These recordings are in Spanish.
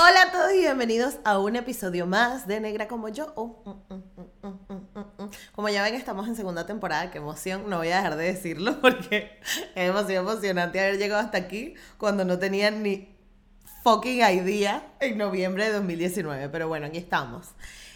Hola a todos y bienvenidos a un episodio más de Negra como yo. Oh, mm, mm, mm, como ya ven, estamos en segunda temporada. Qué emoción. No voy a dejar de decirlo porque es demasiado emocionante haber llegado hasta aquí cuando no tenía ni fucking idea en noviembre de 2019. Pero bueno, aquí estamos.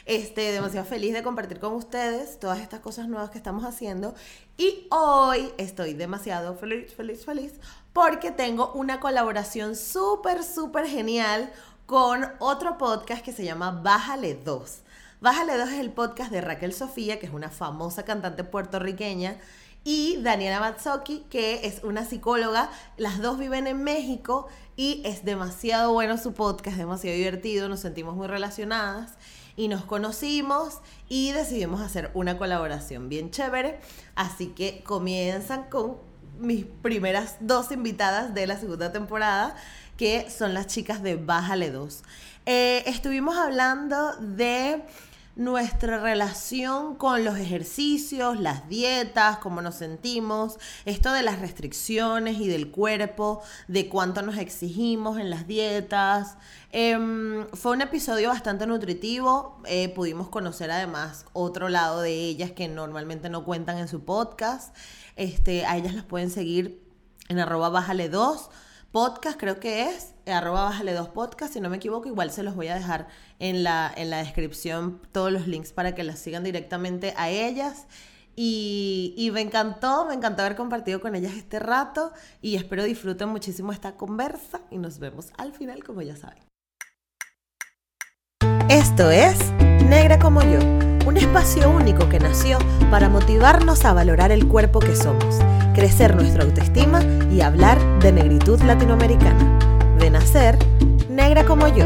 Este, demasiado feliz de compartir con ustedes todas estas cosas nuevas que estamos haciendo. Y hoy estoy demasiado feliz, feliz, feliz porque tengo una colaboración súper, súper genial con otro podcast que se llama Bájale 2. Bájale 2 es el podcast de Raquel Sofía, que es una famosa cantante puertorriqueña, y Daniela Matsoki, que es una psicóloga. Las dos viven en México y es demasiado bueno su podcast, demasiado divertido, nos sentimos muy relacionadas y nos conocimos y decidimos hacer una colaboración bien chévere. Así que comienzan con mis primeras dos invitadas de la segunda temporada que son las chicas de Bájale 2. Eh, estuvimos hablando de nuestra relación con los ejercicios, las dietas, cómo nos sentimos, esto de las restricciones y del cuerpo, de cuánto nos exigimos en las dietas. Em, fue un episodio bastante nutritivo, eh, pudimos conocer además otro lado de ellas que normalmente no cuentan en su podcast. Este, a ellas las pueden seguir en arroba bájale 2 podcast, creo que es, arroba bájale dos podcast, si no me equivoco, igual se los voy a dejar en la, en la descripción todos los links para que las sigan directamente a ellas. Y, y, me encantó, me encantó haber compartido con ellas este rato y espero disfruten muchísimo esta conversa y nos vemos al final, como ya saben. Esto es Negra como yo, un espacio único que nació para motivarnos a valorar el cuerpo que somos crecer nuestra autoestima y hablar de negritud latinoamericana. De nacer, negra como yo.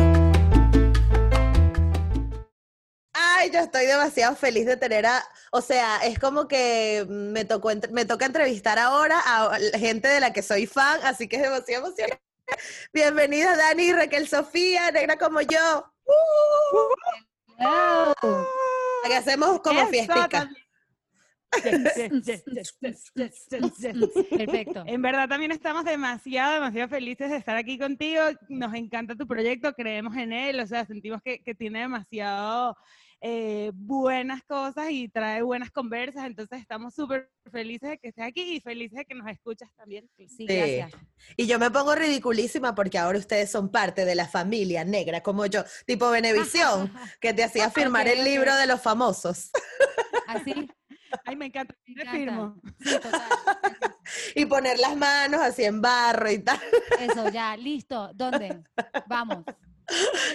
Ay, yo estoy demasiado feliz de tener a, o sea, es como que me tocó me toca entrevistar ahora a gente de la que soy fan, así que es demasiado emocionante. Bienvenida Dani y Raquel Sofía, negra como yo. Aquí hacemos como fiestica. Perfecto. En verdad también estamos demasiado, demasiado felices de estar aquí contigo. Nos encanta tu proyecto, creemos en él, o sea, sentimos que, que tiene demasiado eh, buenas cosas y trae buenas conversas, entonces estamos súper felices de que estés aquí y felices de que nos escuchas también. Sí, gracias. Y yo me pongo ridiculísima porque ahora ustedes son parte de la familia negra como yo, tipo Benevisión, que te hacía firmar el libro de los famosos. Así. Ay, me encanta. Me firmo. y poner las manos así en barro y tal. Eso, ya, listo. ¿Dónde? Vamos.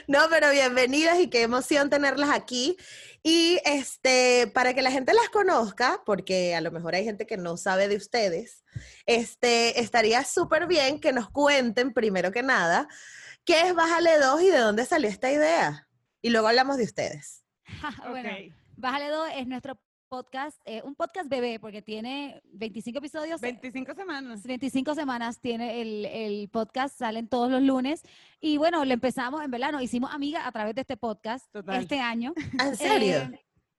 No, pero bienvenidas y qué emoción tenerlas aquí. Y este, para que la gente las conozca, porque a lo mejor hay gente que no sabe de ustedes, este, estaría súper bien que nos cuenten, primero que nada, qué es Bájale 2 y de dónde salió esta idea. Y luego hablamos de ustedes. bueno, Bájale 2 es nuestro podcast, eh, un podcast bebé, porque tiene 25 episodios. 25 semanas. 25 semanas tiene el, el, podcast, salen todos los lunes. Y bueno, le empezamos, en verdad, nos hicimos amigas a través de este podcast este año. ¿En serio?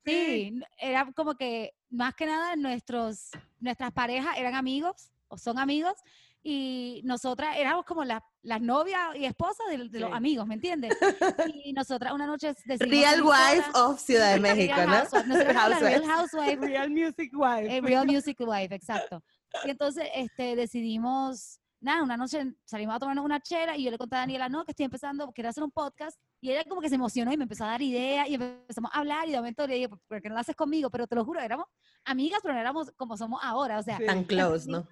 Eh, sí, era como que más que nada nuestros, nuestras parejas eran amigos o son amigos y nosotras éramos como las la novias y esposas de, los amigos, ¿me entiendes? Y nosotras una noche decidimos... Real Wife of Ciudad de México, ¿no? Real Housewife. Real Music Wife. Eh, Real Music Wife, exacto. Y entonces este, decidimos, nada, una noche salimos a tomarnos una chela y yo le conté a Daniela, no, que estoy empezando, quiero hacer un podcast. Y ella como que se emocionó y me empezó a dar ideas y empezamos a hablar y de momento le dije, ¿por qué no lo haces conmigo? Pero te lo juro, éramos amigas, pero no éramos como somos ahora, o sea. Tan close, ¿no?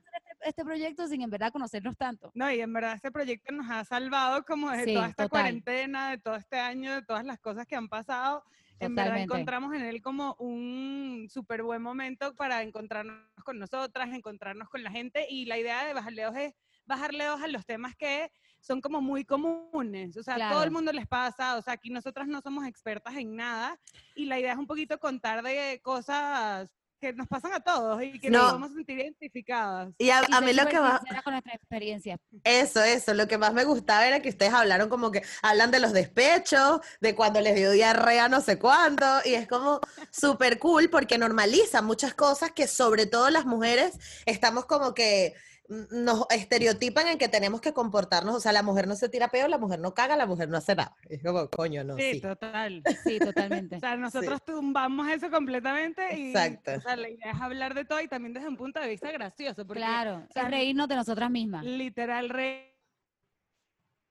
Este proyecto sin en verdad conocernos tanto. No, y en verdad este proyecto nos ha salvado como de toda esta cuarentena, de todo este año, de todas las cosas que han pasado. En verdad encontramos en él como un súper buen momento para encontrarnos con nosotras, encontrarnos con la gente y la idea de bajarle dos es bajarle dos a los temas que son como muy comunes, o sea, todo el mundo les pasa, o sea, aquí nosotras no somos expertas en nada y la idea es un poquito contar de cosas que nos pasan a todos y que nos vamos a sentir identificadas. Y a, mí lo que más... con nuestra experiencia. Eso, eso, lo que más me gustaba era que ustedes hablaron como que hablan de los despechos, de cuando les dio diarrea no sé cuánto, y es como súper cool porque normaliza muchas cosas que sobre todo las mujeres estamos como que nos estereotipan en que tenemos que comportarnos, o sea, la mujer no se tira peo, la mujer no caga, la mujer no hace nada. Es como, coño, no. Sí, total. Sí, totalmente. o sea, nosotros tumbamos eso completamente y Exacto. O sea, la idea es hablar de todo y también desde un punto de vista gracioso. claro, o reírnos de nosotras mismas. Literal, reír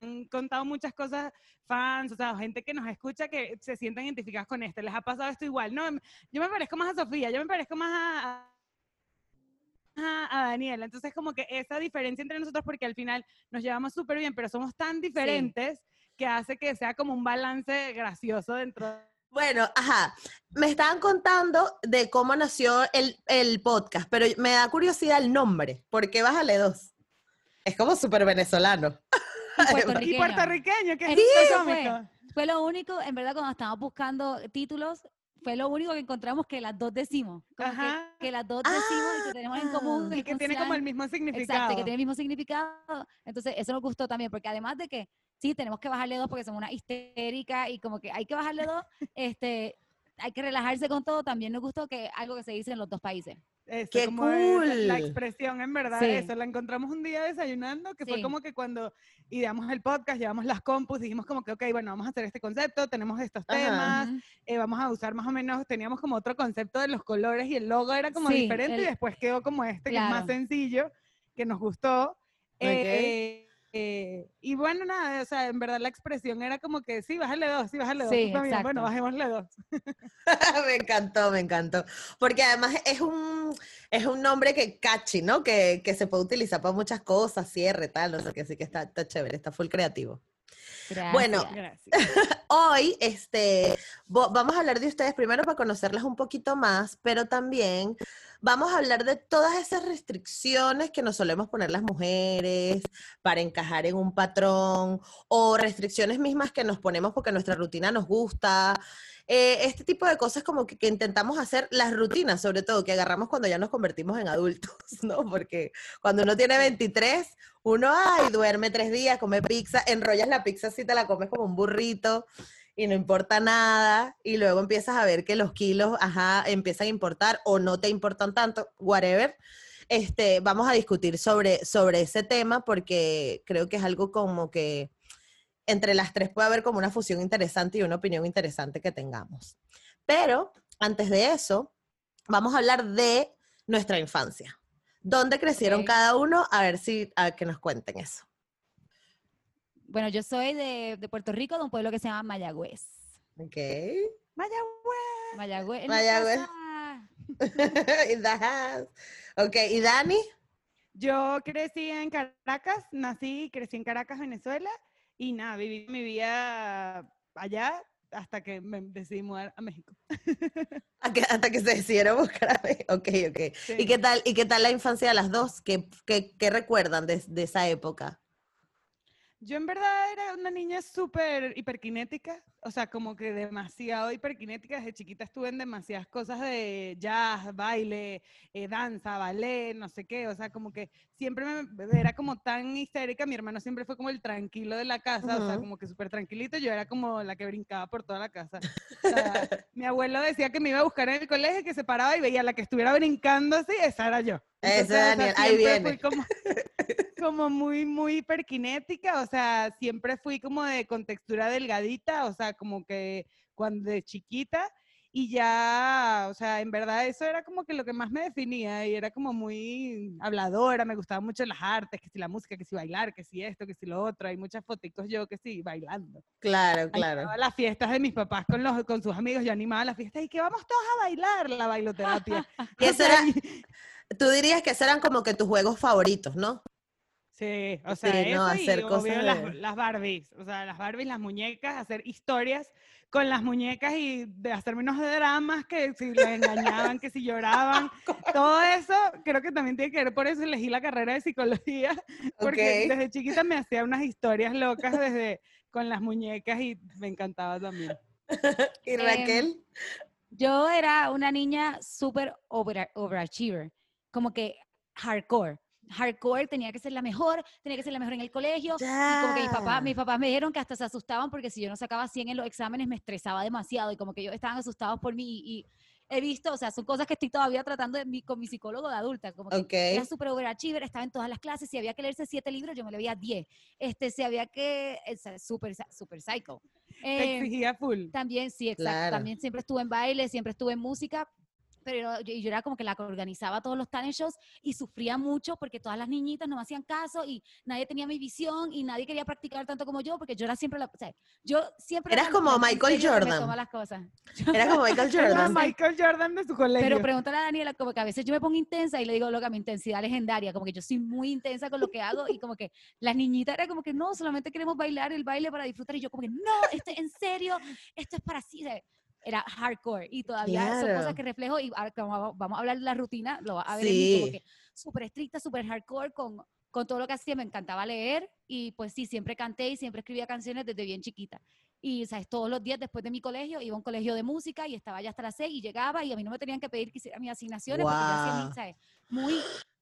han contado muchas cosas fans, o sea, gente que nos escucha que se sienten identificadas con esto. Les ha pasado esto igual. No, yo me parezco más a Sofía, yo me parezco más a, a, Daniela. Entonces, como que esa diferencia entre nosotros, porque al final nos llevamos súper bien, pero somos tan diferentes que hace que sea como un balance gracioso dentro bueno, ajá. Me estaban contando de cómo nació el, el, podcast, pero me da curiosidad el nombre. ¿Por qué Bájale dos? Es como súper venezolano. Y puertorriqueño. que fue, lo único, en verdad, cuando estábamos buscando títulos, fue lo único que encontramos que las dos decimos. Que, las dos decimos y que tenemos en común. Y que tiene como el mismo significado. Exacto, que tiene el mismo significado. Entonces, eso nos gustó también, porque además de que sí, tenemos que bajarle dos porque somos una histérica y como que hay que bajarle dos, este, hay que relajarse con todo. También nos gustó que algo que se dice en los dos países. ¡Qué cool! La, expresión, en verdad, eso. La encontramos un día desayunando, que fue como que cuando ideamos el podcast, llevamos las compus, dijimos como que, ok, bueno, vamos a hacer este concepto, tenemos estos temas, eh, vamos a usar más o menos, teníamos como otro concepto de los colores y el logo era como diferente y después quedó como este, que es más sencillo, que nos gustó. Eh, eh, y bueno, nada, o sea, en verdad la expresión era como que sí, bájale dos, sí, bájale dos. Sí, bueno, bajémosle dos. me encantó, me encantó. Porque además es un, es un nombre que catchy, ¿no? Que, que se puede utilizar para muchas cosas, cierre, tal, no sé qué, así que está, está chévere, está full creativo. Bueno, hoy este, vamos a hablar de ustedes primero para conocerlas un poquito más, pero también vamos a hablar de todas esas restricciones que nos solemos poner las mujeres para encajar en un patrón o restricciones mismas que nos ponemos porque nuestra rutina nos gusta. Eh, este tipo de cosas como que, intentamos hacer las rutinas, sobre todo, que agarramos cuando ya nos convertimos en adultos, ¿no? Porque cuando uno tiene 23, uno, ay, duerme tres días, come pizza, enrollas la pizza así, te la comes como un burrito y no importa nada, y luego empiezas a ver que los kilos, ajá, empiezan a importar o no te importan tanto, whatever. Este, vamos a discutir sobre, sobre ese tema porque creo que es algo como que entre las tres puede haber como una fusión interesante y una opinión interesante que tengamos. Pero antes de eso, vamos a hablar de nuestra infancia. ¿Dónde crecieron cada uno? A ver si a que nos cuenten eso. Bueno, yo soy de, Puerto Rico, de un pueblo que se llama Mayagüez. Ok. Mayagüez. Mayagüez. Mayagüez. ok, ¿y Dani? Yo crecí en Caracas, nací y crecí en Caracas, Venezuela, y nada, viví mi vida allá hasta que me decidí mudar a México. hasta que se decidieron buscar a México. Ok, ok. ¿Y, qué tal, ¿Y qué tal la infancia de las dos? ¿Qué, qué, recuerdan de, de esa época? Yo en verdad era una niña súper hiperkinética, o sea, como que demasiado hiperkinética. Desde chiquita estuve en demasiadas cosas de jazz, baile, eh, danza, ballet, no sé qué. O sea, como que siempre me, era como tan histérica. Mi hermano siempre fue como el tranquilo de la casa, o sea, como que súper tranquilito. Yo era como la que brincaba por toda la casa. mi abuelo decía que me iba a buscar en el colegio, que se paraba y veía a la que estuviera brincando así, esa era yo. Esa Daniel, ahí viene. como, como muy, muy hiperkinética, o sea, siempre fui como de contextura delgadita, o sea, como que cuando de chiquita y ya, o sea, en verdad eso era como que lo que más me definía y era como muy habladora, me gustaban mucho las artes, que si la música, que si bailar, que si esto, que si lo otro, hay muchas fotitos yo que sí, bailando. Claro, claro. las fiestas de mis papás con, los, con sus amigos, yo animaba las fiestas y que vamos todos a bailar la bailoterapia. y eso era, tú dirías que esos eran como que tus juegos favoritos, ¿no? Sí, o sea, eso hacer y, cosas las, las, Barbies, o sea, las Barbies, las muñecas, hacer historias con las muñecas y de hacerme unos dramas que si les engañaban, que si lloraban, todo eso creo que también tiene que ver, por eso elegí la carrera de psicología, porque desde chiquita me hacía unas historias locas desde con las muñecas y me encantaba también. ¿Y em, Raquel? yo era una niña súper overachiever, como que hardcore hardcore, tenía que ser la mejor, tenía que ser la mejor en el colegio. Y como que mis papás, mis papás me dijeron que hasta se asustaban porque si yo no sacaba 100 en los exámenes me estresaba demasiado y como que ellos estaban asustados por mí y, he visto, o sea, son cosas que estoy todavía tratando de con mi psicólogo de adulta, como que era súper overachiever, estaba en todas las clases, si había que leerse siete libros, yo me leía diez, este, si había que, súper, súper psycho. Eh, exigía full. También, sí, exacto, también siempre estuve en baile, siempre estuve en música, pero yo, yo, era como que la que organizaba todos los talent shows y sufría mucho porque todas las niñitas no me hacían caso y nadie tenía mi visión y nadie quería practicar tanto como yo porque yo era siempre la, o sea, yo siempre eras como Michael Jordan. las cosas. Era como Michael Jordan. Michael Jordan de su colegio. Pero pregúntale a Daniela como que a veces yo me pongo intensa y le digo, loca, mi intensidad legendaria, como que yo soy muy intensa con lo que hago y como que las niñitas era como que no, solamente queremos bailar el baile para disfrutar y yo como que no, esto en serio, esto es para sí, era hardcore y todavía son cosas que reflejo y vamos a hablar de la rutina, lo va a ver sí. como que súper estricta, súper hardcore con, con todo lo que hacía, me encantaba leer y pues sí, siempre canté y siempre escribía canciones desde bien chiquita. Y, ¿sabes? Todos los días después de mi colegio iba a un colegio de música y estaba ya hasta las seis y llegaba y a mí no me tenían que pedir que hiciera mis asignaciones porque yo hacía, ¿sabes? Muy...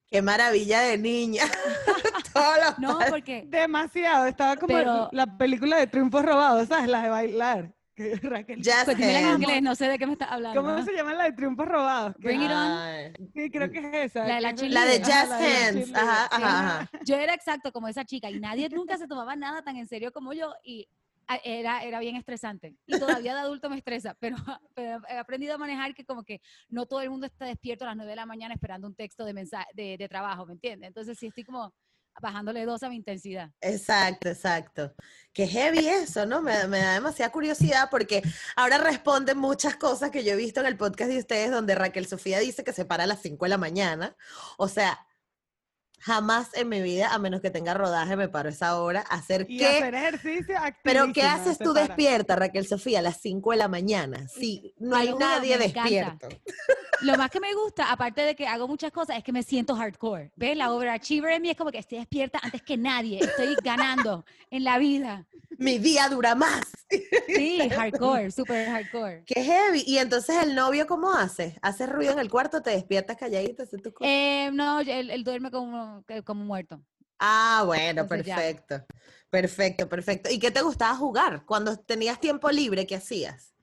¡Qué maravilla de niña! no, porque... Demasiado, estaba como la película de Triunfos Robados, ¿sabes? La de bailar. Raquel. Jazz en inglés, no sé de qué me está hablando. ¿Cómo se llama la de Triunfos Robados? Bring It On. Sí, creo que es esa. La de, la, de Jazz Hands. Ajá, ajá, Yo era exacto como esa chica y nadie nunca se tomaba nada tan en serio como yo y era, era bien estresante. Y todavía de adulto me estresa, pero, he aprendido a manejar que como que no todo el mundo está despierto a las 9 de la mañana esperando un texto de, mensaje, de, de trabajo, ¿me entiendes? Entonces sí estoy como bajándole dos a mi intensidad. Exacto, exacto. Qué heavy eso, ¿no? Me, da demasiada curiosidad porque ahora responden muchas cosas que yo he visto en el podcast de ustedes donde Raquel Sofía dice que se para a las 5 de la mañana. O sea, Jamás en mi vida, a menos que tenga rodaje, me paro esa hora a hacer y qué. hacer ejercicio Pero ¿qué haces tú despierta, Raquel Sofía, a las 5 de la mañana? Sí, no hay nadie despierto. Lo más que me gusta, aparte de que hago muchas cosas, es que me siento hardcore. ¿Ves? La overachiever en mí es como que estoy despierta antes que nadie. Estoy ganando en la vida. Mi día dura más. Sí, hardcore, súper hardcore. Qué heavy. ¿Y entonces el novio cómo hace? ¿Hace ruido en el cuarto? ¿Te despiertas calladito? Eh, no, él, él duerme como como, muerto. Ah, bueno, perfecto. Perfecto, perfecto. ¿Y qué te gustaba jugar? Cuando tenías tiempo libre, ¿qué hacías?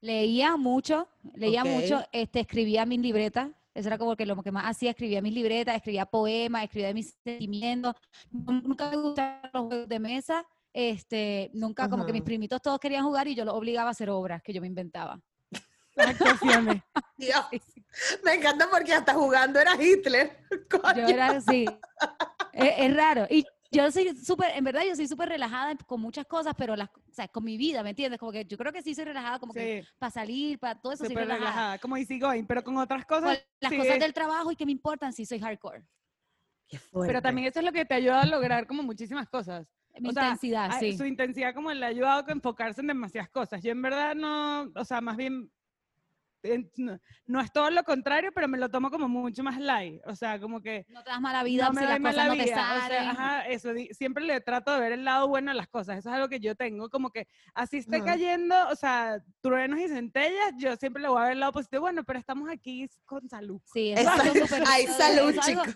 Leía mucho, leía mucho, este, escribía mis libretas. Eso era como que lo que más hacía, escribía mis libretas, escribía poemas, escribía mis sentimientos. Nunca me gustaban los juegos de mesa. Este, nunca, como que mis primitos todos querían jugar y yo los obligaba a hacer obras que yo me inventaba. actuaciones. me encanta porque hasta jugando era Hitler. Yo era así. es, raro. Y yo soy súper, en verdad, yo soy súper relajada con muchas cosas, pero las, o sea, con mi vida, ¿me entiendes? Como que yo creo que sí soy relajada, como que para salir, para todo eso soy relajada. relajada. como easy going, pero con otras cosas. las cosas del trabajo y que me importan, sí soy hardcore. Pero también eso es lo que te ayuda a lograr como muchísimas cosas. Mi intensidad, sí. Su intensidad como le ha ayudado a enfocarse en demasiadas cosas. Yo en verdad no, o sea, más bien no, es todo lo contrario, pero me lo tomo como mucho más light. O sea, como que... No te das mala vida no me si las cosas no te salen. ajá, eso, siempre le trato de ver el lado bueno de las cosas. Eso es algo que yo tengo, como que así esté cayendo, o sea, truenos y centellas, yo siempre le voy a ver el lado positivo. Bueno, pero estamos aquí con salud. Sí, eso es Hay salud, chicos.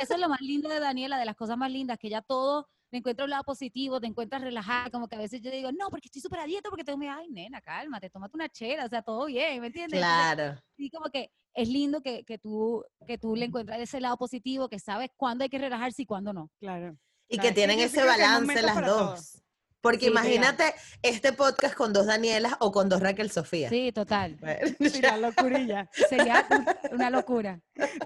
Eso es lo más lindo de Daniela, de las cosas más lindas, que ya todo te encuentro un lado positivo, te encuentras relajada, como que a veces yo digo, no, porque estoy súper a dieta, porque tengo, ay, nena, cálmate, tómate una chela, o sea, todo bien, ¿me entiendes? Claro. Y como que es lindo que, que, tú, que tú le encuentras ese lado positivo, que sabes cuándo hay que relajarse y cuándo no. Claro. Y que tienen ese balance las dos. Porque imagínate este podcast con dos Danielas o con dos Raquel Sofía. Sí, total. Mira, locurilla. Sería una locura.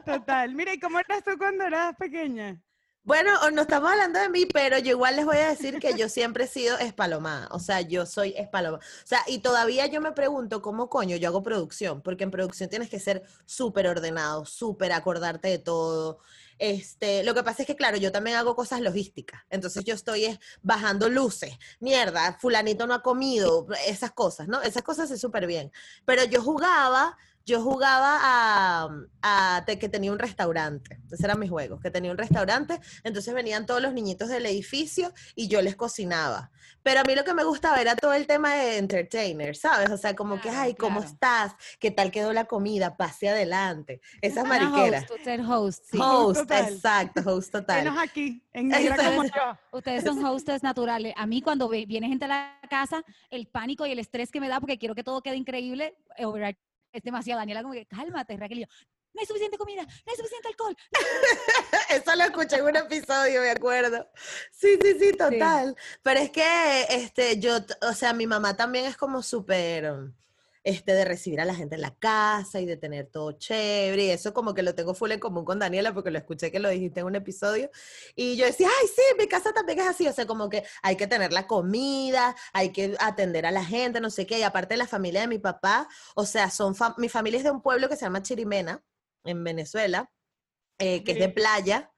Total. Mira, ¿y cómo eras tú cuando eras pequeña? Bueno, no estamos hablando de mí, pero yo igual les voy a decir que yo siempre he sido espalomada. O sea, yo soy espalomada. O sea, y todavía yo me pregunto cómo coño yo hago producción, porque en producción tienes que ser súper ordenado, súper acordarte de todo. Este, lo que pasa es que, claro, yo también hago cosas logísticas. Entonces yo estoy bajando luces. Mierda, fulanito no ha comido, esas cosas, ¿no? Esas cosas es súper bien. Pero yo jugaba yo jugaba a, a, que tenía un restaurante. Ese eran mis juegos, que tenía un restaurante. Entonces venían todos los niñitos del edificio y yo les cocinaba. Pero a mí lo que me gustaba era todo el tema de entertainer, ¿sabes? O sea, como que, ay, ¿cómo estás? ¿Qué tal quedó la comida? Pase adelante. Esas mariqueras. Host, ser host, sí. Host, exacto, host total. Menos aquí, en Ustedes son hostes naturales. A mí cuando viene gente a la casa, el pánico y el estrés que me da porque quiero que todo quede increíble, es demasiado. Daniela como que, cálmate, Raquel. Y yo, no hay suficiente comida, no hay suficiente alcohol. Eso lo escuché en un episodio, me acuerdo. Sí, sí, sí, total. Pero es que, este, yo, o sea, mi mamá también es como súper este, de recibir a la gente en la casa y de tener todo chévere. Y eso como que lo tengo full en común con Daniela porque lo escuché que lo dijiste en un episodio. Y yo decía, ay, sí, mi casa también es así. O sea, como que hay que tener la comida, hay que atender a la gente, no sé qué. Y aparte la familia de mi papá, o sea, son mi familia es de un pueblo que se llama Chirimena, en Venezuela, eh, que es de playa.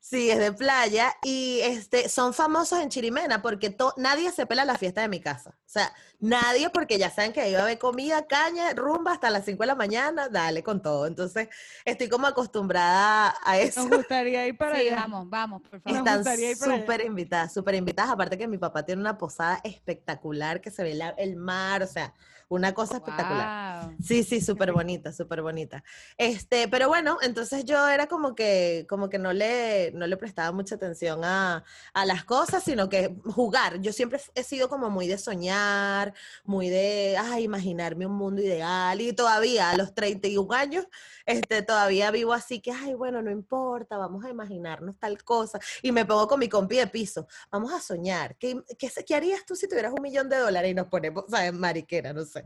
Sí, es de playa y este, son famosos en Chirimena porque nadie se pela la fiesta de mi casa. O sea, nadie porque ya saben que ahí va a haber comida, caña, rumba hasta las 5 de la mañana, dale con todo. Entonces, estoy como acostumbrada a eso. Nos gustaría ir para allá. Vamos, vamos, por favor. Están súper invitadas, súper invitadas. Aparte que mi papá tiene una posada espectacular que se ve el mar, o sea, una cosa espectacular. Sí, sí, súper bonita, súper bonita. Este, pero bueno, entonces yo era como que, como que no le, no le prestaba mucha atención a, a las cosas, sino que jugar. Yo siempre he sido como muy de soñar, muy de, ay, imaginarme un mundo ideal. Y todavía a los 31 años, este, todavía vivo así que, ay, bueno, no importa, vamos a imaginarnos tal cosa. Y me pongo con mi compi de piso, vamos a soñar. ¿Qué, qué, qué harías tú si tuvieras un millón de dólares y nos ponemos, ¿sabes? Mariquera, no sé.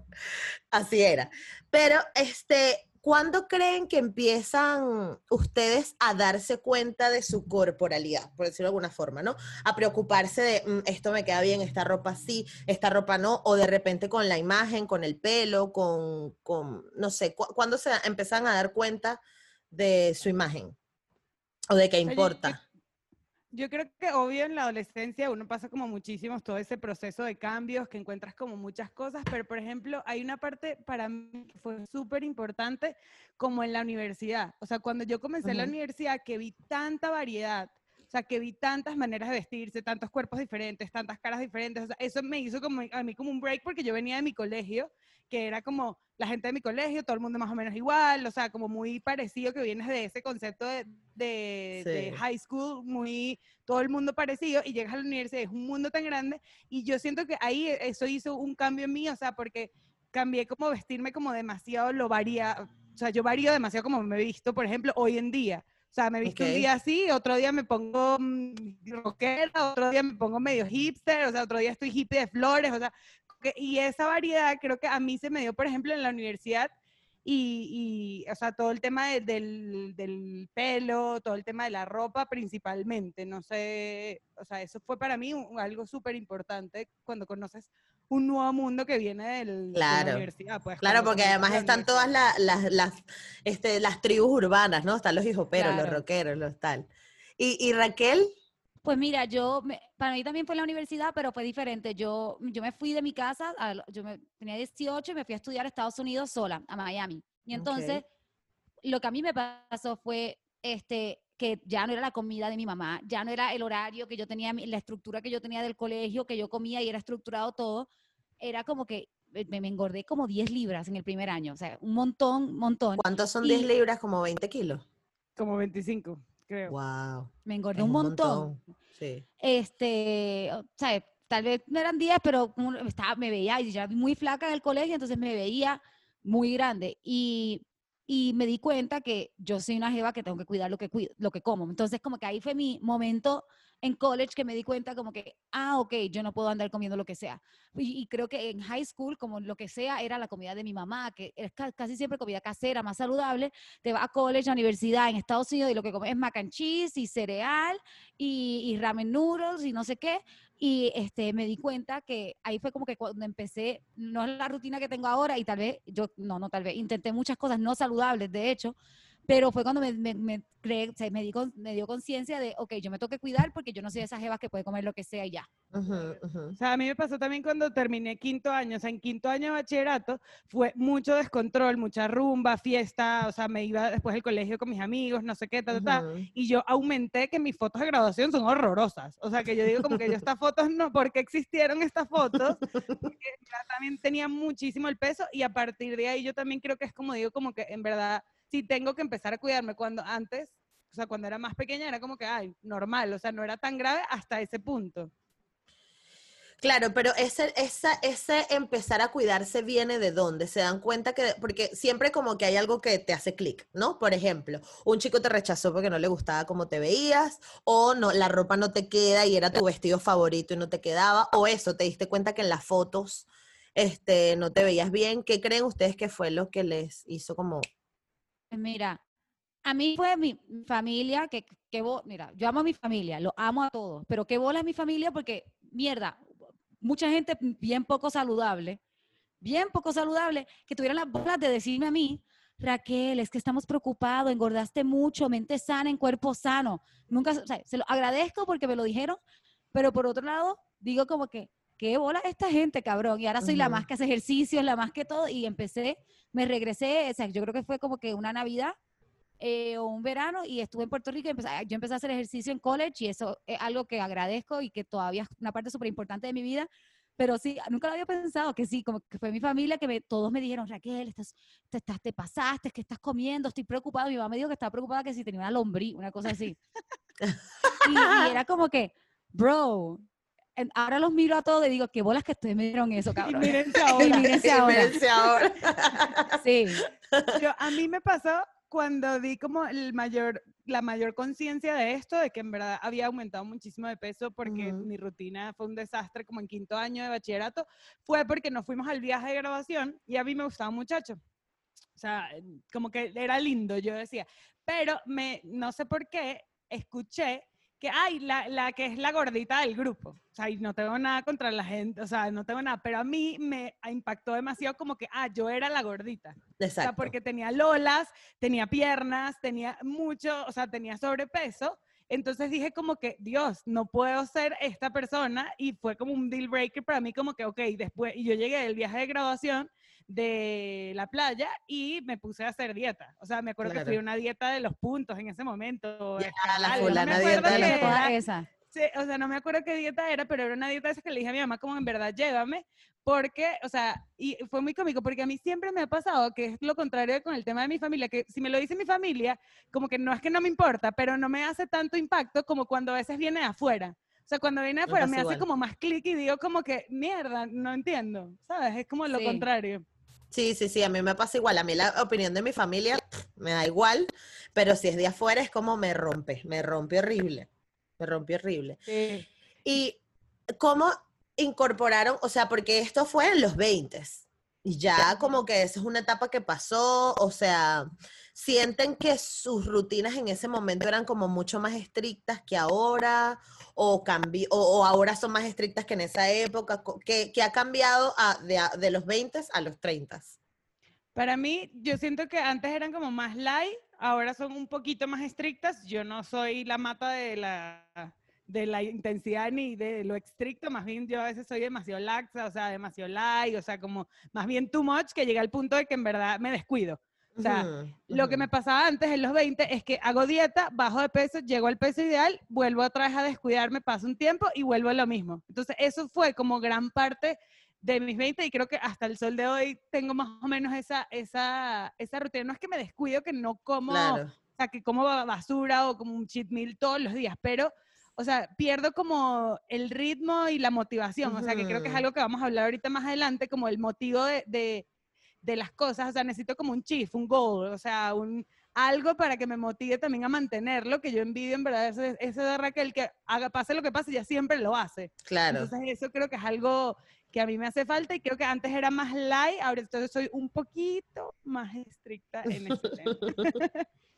Así era. Pero, este, ¿cuándo creen que empiezan ustedes a darse cuenta de su corporalidad, por decirlo de alguna forma, ¿no? A preocuparse de, mm, esto me queda bien, esta ropa sí, esta ropa no, o de repente con la imagen, con el pelo, con, con no sé, ¿cuándo se empiezan a dar cuenta de su imagen? ¿O de qué importa? Yo creo que obvio en la adolescencia uno pasa como muchísimos todo ese proceso de cambios, que encuentras como muchas cosas, pero por ejemplo hay una parte para mí que fue súper importante como en la universidad. O sea, cuando yo comencé en la universidad que vi tanta variedad, o sea, que vi tantas maneras de vestirse, tantos cuerpos diferentes, tantas caras diferentes, o sea, eso me hizo como a mí como un break porque yo venía de mi colegio que era como la gente de mi colegio, todo el mundo más o menos igual, o sea, como muy parecido, que vienes de ese concepto de, de, high school, muy, todo el mundo parecido, y llegas a la universidad, es un mundo tan grande, y yo siento que ahí eso hizo un cambio en mí, o sea, porque cambié como vestirme como demasiado, lo varía, o sea, yo varío demasiado como me he visto, por ejemplo, hoy en día. O sea, me visto un día así, otro día me pongo mm, rockera, otro día me pongo medio hipster, o sea, otro día estoy hippie de flores, o sea, y esa variedad creo que a mí se me dio, por ejemplo, en la universidad y, o sea, todo el tema del, del, pelo, todo el tema de la ropa principalmente, no sé, o sea, eso fue para mí algo súper importante cuando conoces un nuevo mundo que viene del, de la universidad. Pues, claro, porque además están todas las, las, este, las tribus urbanas, ¿no? Están los hijoperos, los rockeros, los tal. ¿Y, y Raquel? Pues mira, yo, para mí también fue en la universidad, pero fue diferente. Yo, yo me fui de mi casa, yo me, tenía 18 y me fui a estudiar a Estados Unidos sola, a Miami. Y entonces, lo que a mí me pasó fue este, que ya no era la comida de mi mamá, ya no era el horario que yo tenía, la estructura que yo tenía del colegio, que yo comía y era estructurado todo. Era como que me, engordé como 10 libras en el primer año, o sea, un montón, montón. ¿Cuántos son 10 libras? Como 20 kilos. Como 25 creo. Wow. Me engordé un, montón. Sí. Este, o sea, tal vez no eran días, pero estaba, me veía, y ya muy flaca en el colegio, entonces me veía muy grande. Y, y me di cuenta que yo soy una jeva que tengo que cuidar lo que, lo que como. Entonces, como que ahí fue mi momento en college que me di cuenta como que, ah, ok, yo no puedo andar comiendo lo que sea. Y, creo que en high school, como lo que sea, era la comida de mi mamá, que es casi siempre comida casera, más saludable. Te vas a college, a universidad en Estados Unidos y lo que comes es mac and cheese y cereal y, y ramen noodles y no sé qué. Y este, me di cuenta que ahí fue como que cuando empecé, no es la rutina que tengo ahora y tal vez, yo, no, no, tal vez, intenté muchas cosas no saludables, de hecho, pero fue cuando me, me, me, me, di, me dio conciencia de, ok, yo me tengo que cuidar porque yo no soy de esas jevas que puede comer lo que sea y ya. O sea, a mí me pasó también cuando terminé quinto año, o sea, en quinto año de bachillerato fue mucho descontrol, mucha rumba, fiesta, o sea, me iba después del colegio con mis amigos, no sé qué, tal, tal, y yo aumenté que mis fotos de graduación son horrorosas. O sea, que yo digo como que yo estas fotos no, ¿por qué existieron estas fotos? Porque ya también tenía muchísimo el peso y a partir de ahí yo también creo que es como digo, como que en verdad si tengo que empezar a cuidarme cuando antes, o sea, cuando era más pequeña era como que, ay, normal, o sea, no era tan grave hasta ese punto. Claro, pero ese, esa, ese empezar a cuidarse viene de dónde? Se dan cuenta que, porque siempre como que hay algo que te hace clic, ¿no? Por ejemplo, un chico te rechazó porque no le gustaba cómo te veías, o no, la ropa no te queda y era tu vestido favorito y no te quedaba, o eso, te diste cuenta que en las fotos este, no te veías bien. ¿Qué creen ustedes que fue lo que les hizo como... Pues mira, a mí fue mi familia, que, que mira, yo amo a mi familia, lo amo a todos, pero qué bola es mi familia porque, mierda, mucha gente bien poco saludable, bien poco saludable, que tuvieran las bolas de decirme a mí, Raquel, es que estamos preocupados, engordaste mucho, mente sana en cuerpo sano. Nunca, se lo agradezco porque me lo dijeron, pero por otro lado, digo como que, qué bola esta gente, cabrón. Y ahora soy la más que hace ejercicios, la más que todo. Y empecé, me regresé, o sea, yo creo que fue como que una Navidad eh, o un verano y estuve en Puerto Rico y empecé, yo empecé a hacer ejercicio en college y eso es algo que agradezco y que todavía es una parte súper importante de mi vida. Pero sí, nunca lo había pensado, que sí, como que fue mi familia que me, todos me dijeron, Raquel, estás, te, estás, te pasaste, que estás comiendo, estoy preocupada. Mi mamá me dijo que estaba preocupada que si tenía una lombriz, una cosa así. y, era como que, bro, ahora los miro a todos y digo, qué bolas que ustedes me dieron eso, cabrón. Y mírense ahora. y mírense ahora. sí. Yo, a mí me pasó cuando di como el mayor, la mayor conciencia de esto, de que en verdad había aumentado muchísimo de peso porque mi rutina fue un desastre como en quinto año de bachillerato, fue porque nos fuimos al viaje de grabación y a mí me gustaba un muchacho. O sea, como que era lindo, yo decía. Pero me, no sé por qué, escuché que, ay, la, la, que es la gordita del grupo. O sea, y no tengo nada contra la gente, o sea, no tengo nada, pero a mí me impactó demasiado como que, ah, yo era la gordita. Exacto. O sea, porque tenía lolas, tenía piernas, tenía mucho, o sea, tenía sobrepeso. Entonces dije como que, Dios, no puedo ser esta persona y fue como un deal breaker para mí como que, ok, después, y yo llegué del viaje de graduación de la playa y me puse a hacer dieta. O sea, me acuerdo que fui una dieta de los puntos en ese momento. la fulana dieta de la esa. Sí, o sea, no me acuerdo qué dieta era, pero era una dieta esa que le dije a mi mamá como en verdad llévame, porque, o sea, y fue muy cómico, porque a mí siempre me ha pasado que es lo contrario con el tema de mi familia, que si me lo dice mi familia, como que no es que no me importa, pero no me hace tanto impacto como cuando a veces viene de afuera. O sea, cuando viene de afuera me, hace como más clic y digo como que, mierda, no entiendo, ¿sabes? Es como lo contrario. Sí, sí, sí, a mí me pasa igual. A mí la opinión de mi familia me da igual, pero si es de afuera es como me rompe, me rompe horrible, me rompe horrible. Sí. Y cómo incorporaron, o sea, porque esto fue en los 20 y ya como que esa es una etapa que pasó, o sea, sienten que sus rutinas en ese momento eran como mucho más estrictas que ahora, o, o, ahora son más estrictas que en esa época? ¿Qué, ha cambiado de, los 20 a los 30? Para mí, yo siento que antes eran como más light, ahora son un poquito más estrictas. Yo no soy la mata de la, de la intensidad ni de lo estricto, más bien yo a veces soy demasiado laxa, o sea, demasiado light, o sea, como más bien too much, que llega al punto de que en verdad me descuido. O sea, lo que me pasaba antes en los 20 es que hago dieta, bajo de peso, llego al peso ideal, vuelvo otra vez a descuidarme, paso un tiempo y vuelvo a lo mismo. Entonces, eso fue como gran parte de mis 20 y creo que hasta el sol de hoy tengo más o menos esa, esa, esa rutina. No es que me descuido, que no como, o sea, que como basura o como un cheat meal todos los días, pero, o sea, pierdo como el ritmo y la motivación. O sea, que creo que es algo que vamos a hablar ahorita más adelante, como el motivo de de las cosas, o sea, necesito como un chief, un goal, o sea, un, algo para que me motive también a mantenerlo, que yo envidio en verdad ese, ese de Raquel, que haga, pase lo que pase, ya siempre lo hace. Claro. Entonces eso creo que es algo que a mí me hace falta y creo que antes era más light, ahora entonces soy un poquito más estricta en ese tema.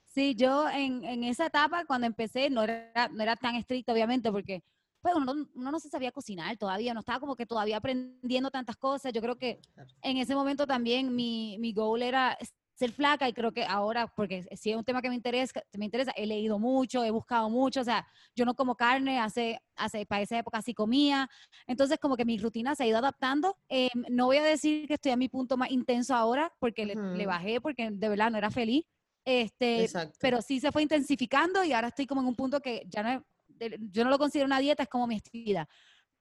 Sí, yo en, en, esa etapa cuando empecé no era, no era tan estricta obviamente porque pues uno, no se sabía cocinar todavía, no estaba como que todavía aprendiendo tantas cosas. Yo creo que en ese momento también mi, mi goal era ser flaca y creo que ahora, porque si es un tema que me interesa, me interesa, he leído mucho, he buscado mucho, o sea, yo no como carne, hace, hace para esa época sí comía, entonces como que mi rutina se ha ido adaptando. Em, no voy a decir que estoy a mi punto más intenso ahora, porque le, le, bajé, porque de verdad no era feliz, este, pero sí se fue intensificando y ahora estoy como en un punto que ya no, yo no lo considero una dieta, es como mi vida.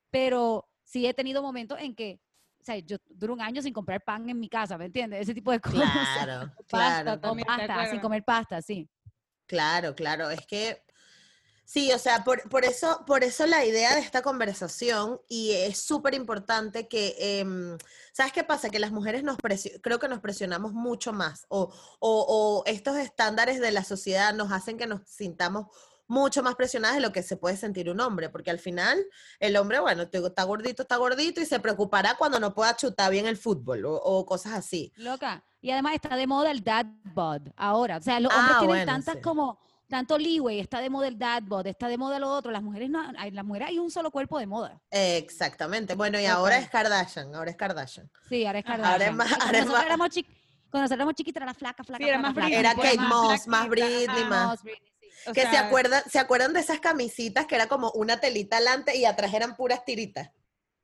Pero sí he tenido momentos en que, o sea, yo duro un año sin comprar pan en mi casa, ¿me entiendes? Ese tipo de cosas. Claro, claro. pasta, sin comer pasta, sí. Claro, claro. Es que Sí, o sea, por, por, eso, por eso la idea de esta conversación, y es súper importante que, em, ¿sabes qué pasa? Que las mujeres nos creo que nos presionamos mucho más, o, o, o, estos estándares de la sociedad nos hacen que nos sintamos mucho más presionadas de lo que se puede sentir un hombre, porque al final el hombre, bueno, está gordito, está gordito y se preocupará cuando no pueda chutar bien el fútbol o, cosas así. Loca. Y además está de moda el dad bod ahora. O sea, los hombres ah, tienen tantas como tanto leeway, está de moda el dad bod, está de moda lo otro, las mujeres no, hay, las mujeres hay un solo cuerpo de moda. Exactamente. Bueno, y ahora es Kardashian, ahora es Kardashian. Sí, ahora es Kardashian. Ahora es más, ahora cuando, nosotros éramos chiquitas era la flaca, flaca, era, más era Kate Moss, más Britney, más que se acuerdan, ¿se acuerdan de esas camisitas que era como una telita adelante y atrás eran puras tiritas?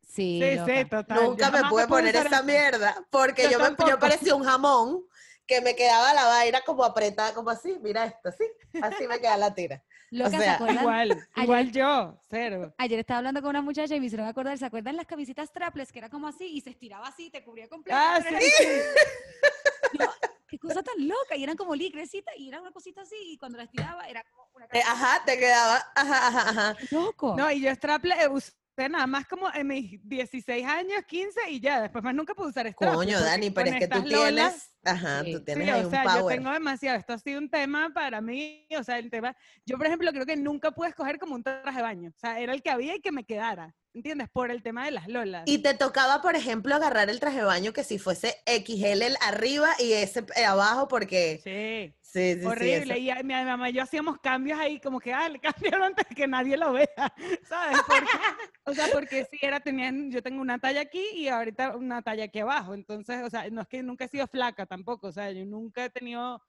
Sí, sí, total. Nunca me pude poner esa mierda porque yo, me, yo parecía un jamón que me quedaba la vaina como apretada, como así, mira esto, así, así me queda la tira. o sea, igual, igual yo, cero. Ayer estaba hablando con una muchacha y me hicieron acordar, ¿se acuerdan las camisitas traples que era como así y se estiraba así, te cubría completamente? Ah, sí. qué cosa tan loca, y eran como licrecitas y era una cosita así y cuando las tiraba era como una eh, Ajá, te quedaba, ajá, ajá, ajá. Loco. No, y yo straple eh, usé nada más como en mis 16 años, 15 y ya, después más nunca pude usar straple. Coño, Dani, pero es que tú tienes, ajá, tú tienes sí, o sea, yo tengo demasiado, esto ha sido un tema para mí, o sea, el tema, yo por ejemplo creo que nunca pude escoger como un traje de baño, o sea, era el que había y que me quedara. ¿entiendes? Por el tema de las lolas. Y te tocaba, por ejemplo, agarrar el traje de baño que si fuese XL el arriba y ese eh, abajo porque... Sí. Sí, sí, Horrible. y mi mamá y yo hacíamos cambios ahí, como que, ah, le cambiaron antes de que nadie lo vea, ¿sabes? o sea, porque si era, tenían, yo tengo una talla aquí y ahorita una talla aquí abajo. Entonces, o sea, no es que nunca he sido flaca tampoco, o sea, yo nunca he tenido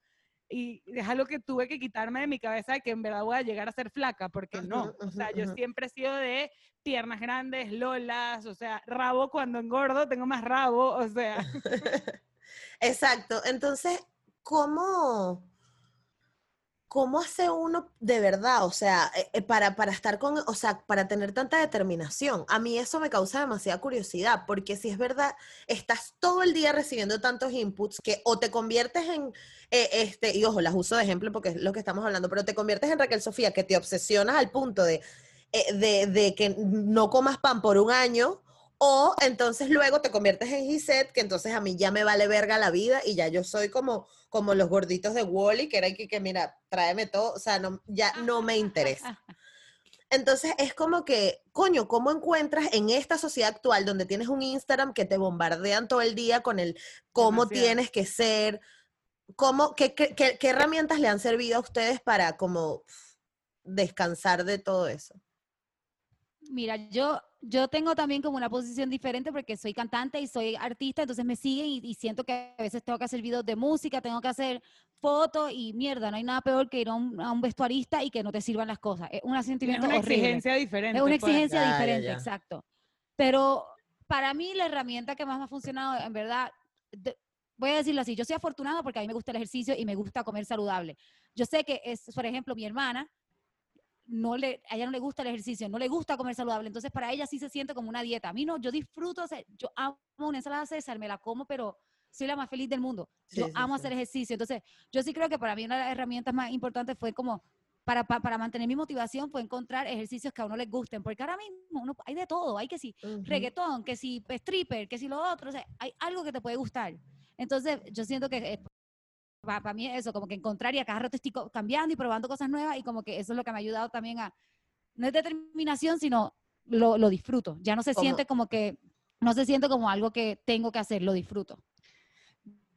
y es algo que tuve que quitarme de mi cabeza de que en verdad voy a llegar a ser flaca, porque no, o sea, yo siempre he sido de piernas grandes, lolas, o sea, rabo cuando engordo, tengo más rabo, o sea. Exacto, entonces, ¿cómo, ¿cómo hace uno de verdad? O sea, eh, eh, para, para estar con, o sea, para tener tanta determinación. A mí eso me causa demasiada curiosidad, porque si es verdad, estás todo el día recibiendo tantos inputs que o te conviertes en, eh, este, y ojo, las uso de ejemplo porque es lo que estamos hablando, pero te conviertes en Raquel Sofía, que te obsesionas al punto de, de, de que no comas pan por un año o entonces luego te conviertes en Gisette, que entonces a mí ya me vale verga la vida y ya yo soy como, como los gorditos de Wally, que era que, que mira, tráeme todo, o sea, no, ya no me interesa. Entonces es como que, coño, ¿cómo encuentras en esta sociedad actual donde tienes un Instagram que te bombardean todo el día con el cómo tienes que ser? ¿Cómo, qué, qué, qué herramientas le han servido a ustedes para como descansar de todo eso? Mira, yo, yo tengo también como una posición diferente porque soy cantante y soy artista, entonces me siguen y, siento que a veces tengo que hacer videos de música, tengo que hacer fotos y mierda, no hay nada peor que ir a un, vestuarista y que no te sirvan las cosas. Es un sentimiento Es una exigencia diferente. Es una pues. exigencia diferente, exacto. Pero para mí la herramienta que más me ha funcionado, en verdad, voy a decirlo así, yo soy afortunada porque a mí me gusta el ejercicio y me gusta comer saludable. Yo sé que es, por ejemplo, mi hermana, no le, a ella no le gusta el ejercicio, no le gusta comer saludable, entonces para ella sí se siente como una dieta. A mí no, yo disfruto, yo amo una ensalada César, me la como, pero soy la más feliz del mundo. Yo amo hacer ejercicio, entonces yo sí creo que para mí una de las herramientas más importantes fue como, para, para, mantener mi motivación, fue encontrar ejercicios que a uno les gusten, porque ahora mismo uno, hay de todo, hay que si reggaetón, que si stripper, que si lo otro, o sea, hay algo que te puede gustar. Entonces, yo siento que para, mí es eso, como que encontrar y a cada rato estoy cambiando y probando cosas nuevas y como que eso es lo que me ha ayudado también a, no es determinación, sino lo, lo disfruto. Ya no se siente como que, no se siente como algo que tengo que hacer, lo disfruto.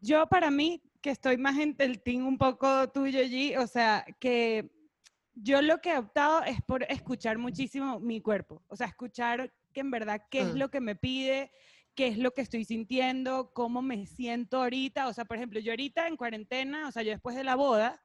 Yo para mí, que estoy más en el team un poco tuyo allí, o sea, que yo lo que he optado es por escuchar muchísimo mi cuerpo, o sea, escuchar que en verdad qué es mm. lo que me pide, qué es lo que estoy sintiendo, cómo me siento ahorita. O sea, por ejemplo, yo ahorita en cuarentena, o sea, yo después de la boda,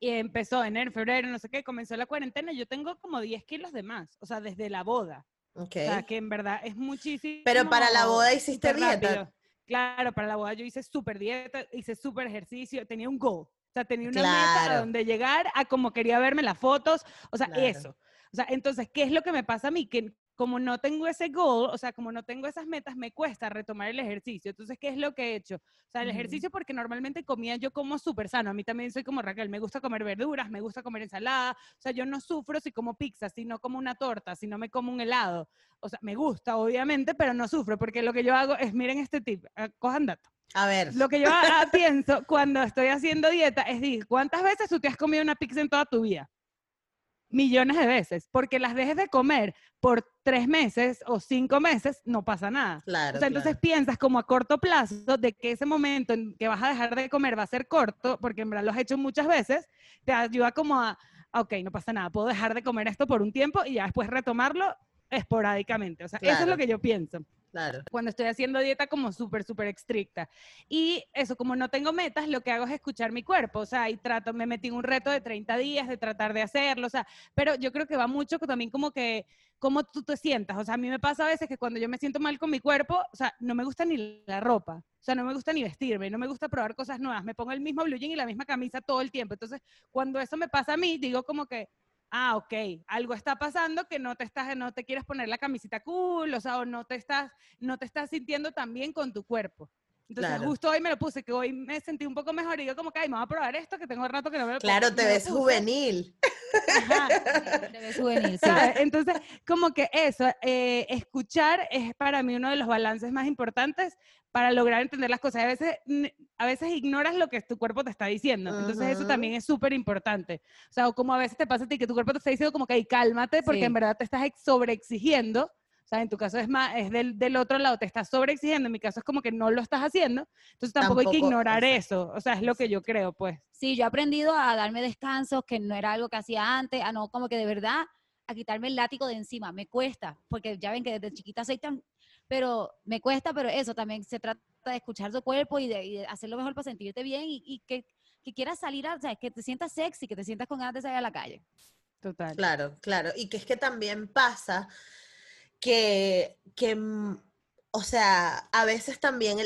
y empezó enero, febrero, no sé qué, comenzó la cuarentena, yo tengo como 10 kilos de más, o sea, desde la boda. Okay. O sea, que en verdad es muchísimo. Pero para la boda hiciste dieta. Claro, para la boda yo hice súper dieta, hice súper ejercicio, tenía un goal. O sea, tenía una meta a donde llegar, a como quería verme las fotos, o sea, eso. O sea, entonces, ¿qué es lo que me pasa a mí? Que como no tengo ese goal, o sea, como no tengo esas metas, me cuesta retomar el ejercicio. Entonces, ¿qué es lo que he hecho? O sea, el ejercicio porque normalmente comía yo como súper sano. A mí también soy como Raquel, me gusta comer verduras, me gusta comer ensalada. O sea, yo no sufro si como pizza, si no como una torta, si no me como un helado. O sea, me gusta, obviamente, pero no sufro porque lo que yo hago es, miren este tip, ah, cojan dato. A ver. Lo que yo ah, pienso cuando estoy haciendo dieta es decir, ¿cuántas veces tú te has comido una pizza en toda tu vida? Millones de veces, porque las dejes de comer por tres meses o cinco meses, no pasa nada. Claro, o sea, entonces piensas como a corto plazo de que ese momento en que vas a dejar de comer va a ser corto, porque en verdad lo has hecho muchas veces, te ayuda como a, ok, no pasa nada, puedo dejar de comer esto por un tiempo y ya después retomarlo esporádicamente. O sea, eso es lo que yo pienso. Claro. Cuando estoy haciendo dieta como súper, súper estricta. Y eso, como no tengo metas, lo que hago es escuchar mi cuerpo. O sea, y trato, me metí en un reto de 30 días de tratar de hacerlo. O sea, pero yo creo que va mucho también como que, cómo tú te sientas. O sea, a mí me pasa a veces que cuando yo me siento mal con mi cuerpo, o sea, no me gusta ni la ropa. O sea, no me gusta ni vestirme, no me gusta probar cosas nuevas. Me pongo el mismo blue jean y la misma camisa todo el tiempo. Entonces, cuando eso me pasa a mí, digo como que, ah, ok, algo está pasando que no te estás, no te quieres poner la camisita cool, o sea, o no te estás, no te estás sintiendo tan bien con tu cuerpo. Entonces, justo hoy me lo puse, que hoy me sentí un poco mejor y yo como que, ay, me voy a probar esto, que tengo rato que no me lo Claro, te ves juvenil. Ajá, te ves juvenil, sí. Entonces, como que eso, eh, escuchar es para mí uno de los balances más importantes para lograr entender las cosas. A veces, a veces ignoras lo que tu cuerpo te está diciendo. Entonces eso también es súper importante. O sea, como a veces te pasa a ti que tu cuerpo te está diciendo como que, cálmate, porque en verdad te estás sobreexigiendo. O sea, en tu caso es más, es del, del, otro lado, te estás sobreexigiendo, en mi caso es como que no lo estás haciendo, entonces tampoco, hay que ignorar eso, o sea, es lo que yo creo, pues. Sí, yo he aprendido a darme descansos, que no era algo que hacía antes, a no como que de verdad, a quitarme el látigo de encima, me cuesta, porque ya ven que desde chiquita soy tan pero me cuesta, pero eso también se trata de escuchar tu cuerpo y de, hacer lo mejor para sentirte bien y, que, quieras salir, o sea, que te sientas sexy, que te sientas con ganas de salir a la calle. Total. Claro, claro. Y que es que también pasa que, que mm, o sea, a veces también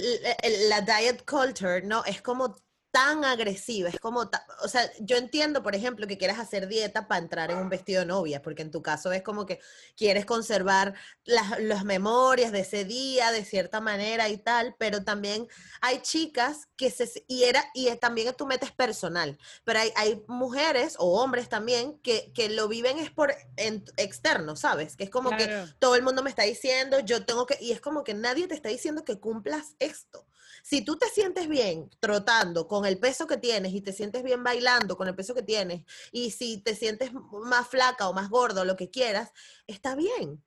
la diet culture, ¿no? Es como tan agresiva, es como, o sea, yo entiendo, por ejemplo, que quieras hacer dieta para entrar en un vestido de novia, porque en tu caso es como que quieres conservar las, memorias de ese día de cierta manera y tal, pero también hay chicas que se, y, era, y también tu meta es personal, pero hay, hay mujeres o hombres también que, que lo viven es por externo, ¿sabes? Que es como que todo el mundo me está diciendo, yo tengo que, y es como que nadie te está diciendo que cumplas esto. Si tú te sientes bien trotando con el peso que tienes y te sientes bien bailando con el peso que tienes, y si te sientes más flaca o más gordo, lo que quieras, está bien.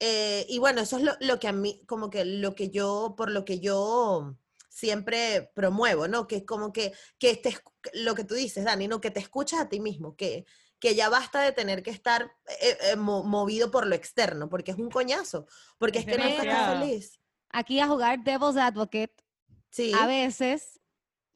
Eh, y bueno, eso es lo, que a mí, como que lo que yo, por lo que yo siempre promuevo, ¿no? Que es como que, que te, lo que tú dices, Dani, ¿no? Que te escuchas a ti mismo, que, que ya basta de tener que estar eh, eh, movido por lo externo, porque es un coñazo, porque es que no estás feliz. Aquí a jugar Devil's Advocate, a veces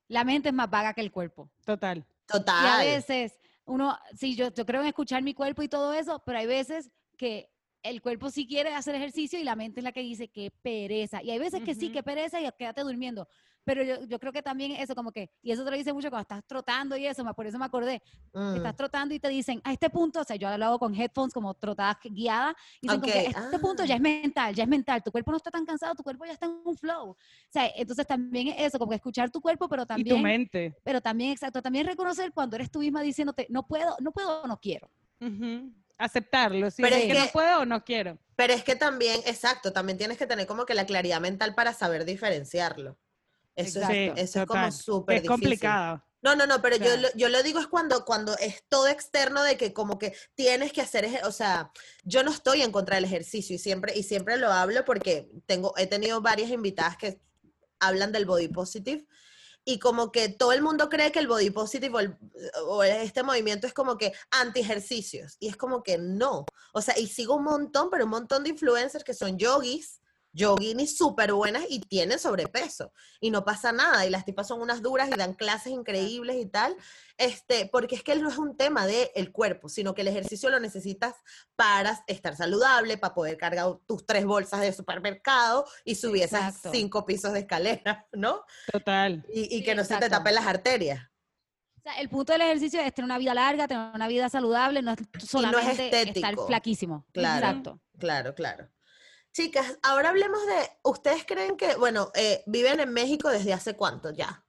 la mente es más vaga que el cuerpo. Total. Total. Y a veces uno, sí, yo, yo creo en escuchar mi cuerpo y todo eso, pero hay veces que el cuerpo sí quiere hacer ejercicio y la mente es la que dice que pereza. Y hay veces que sí, que pereza y quédate durmiendo. Pero yo, yo, creo que también eso como que, y eso te lo dice mucho cuando estás trotando y eso, por eso me acordé, estás mm. trotando y te dicen, a este punto, o sea, yo lo hago con headphones como trotadas guiadas, y dicen que este punto ya es ah. mental, ya es mental, tu cuerpo no está tan cansado, tu cuerpo ya está en un flow. O sea, entonces también es eso, como que escuchar tu cuerpo, pero también... Y tu mente. Pero también, exacto, también reconocer cuando eres tú misma diciéndote, no puedo, no puedo o no quiero. Aceptarlo, si pero es que, no puedo o no quiero. Pero es que también, exacto, también tienes que tener como que la claridad mental para saber diferenciarlo. Eso, es, eso es como súper Es complicado. No, no, no, pero yo, yo lo digo es cuando, cuando es todo externo de que como que tienes que hacer, o sea, yo no estoy en contra del ejercicio y siempre, y siempre lo hablo porque tengo, he tenido varias invitadas que hablan del body positive y como que todo el mundo cree que el body positive o, este movimiento es como que anti ejercicios y es como que no, o sea, y sigo un montón, pero un montón de influencers que son yogis yoginis súper buenas y tienen sobrepeso y no pasa nada y las tipas son unas duras y dan clases increíbles y tal, este, porque es que no es un tema del el cuerpo, sino que el ejercicio lo necesitas para estar saludable, para poder cargar tus tres bolsas de supermercado y subir esas cinco pisos de escalera, ¿no? Total. Y, que no se te tapen las arterias. sea, el punto del ejercicio es tener una vida larga, tener una vida saludable, no es solamente estar flaquísimo. Claro, Exacto. Claro, claro. Chicas, ahora hablemos de, ¿ustedes creen que, bueno, eh, viven en México desde hace cuánto ya?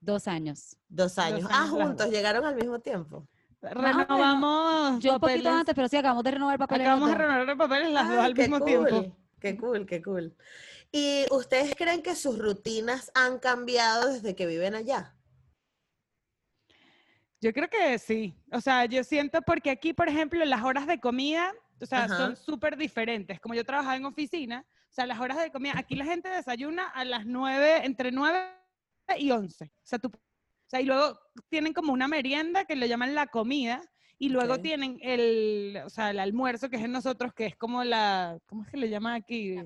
Dos años. Dos años. ah, juntos, llegaron al mismo tiempo. Renovamos. Yo un poquito antes, pero sí, acabamos de renovar papeles. Acabamos de renovar papeles las dos al mismo tiempo. Qué cool, qué cool. ¿Y ustedes creen que sus rutinas han cambiado desde que viven allá? Yo creo que sí. O sea, yo siento porque aquí, por ejemplo, las horas de comida, o sea, son súper diferentes. Como yo trabajaba en oficina, o sea, las horas de comida, aquí la gente desayuna a las nueve, entre nueve y once. O sea, tú, o sea, y luego tienen como una merienda que le llaman la comida, y luego tienen el, o sea, el almuerzo, que es en nosotros, que es como la, ¿cómo es que le llaman aquí?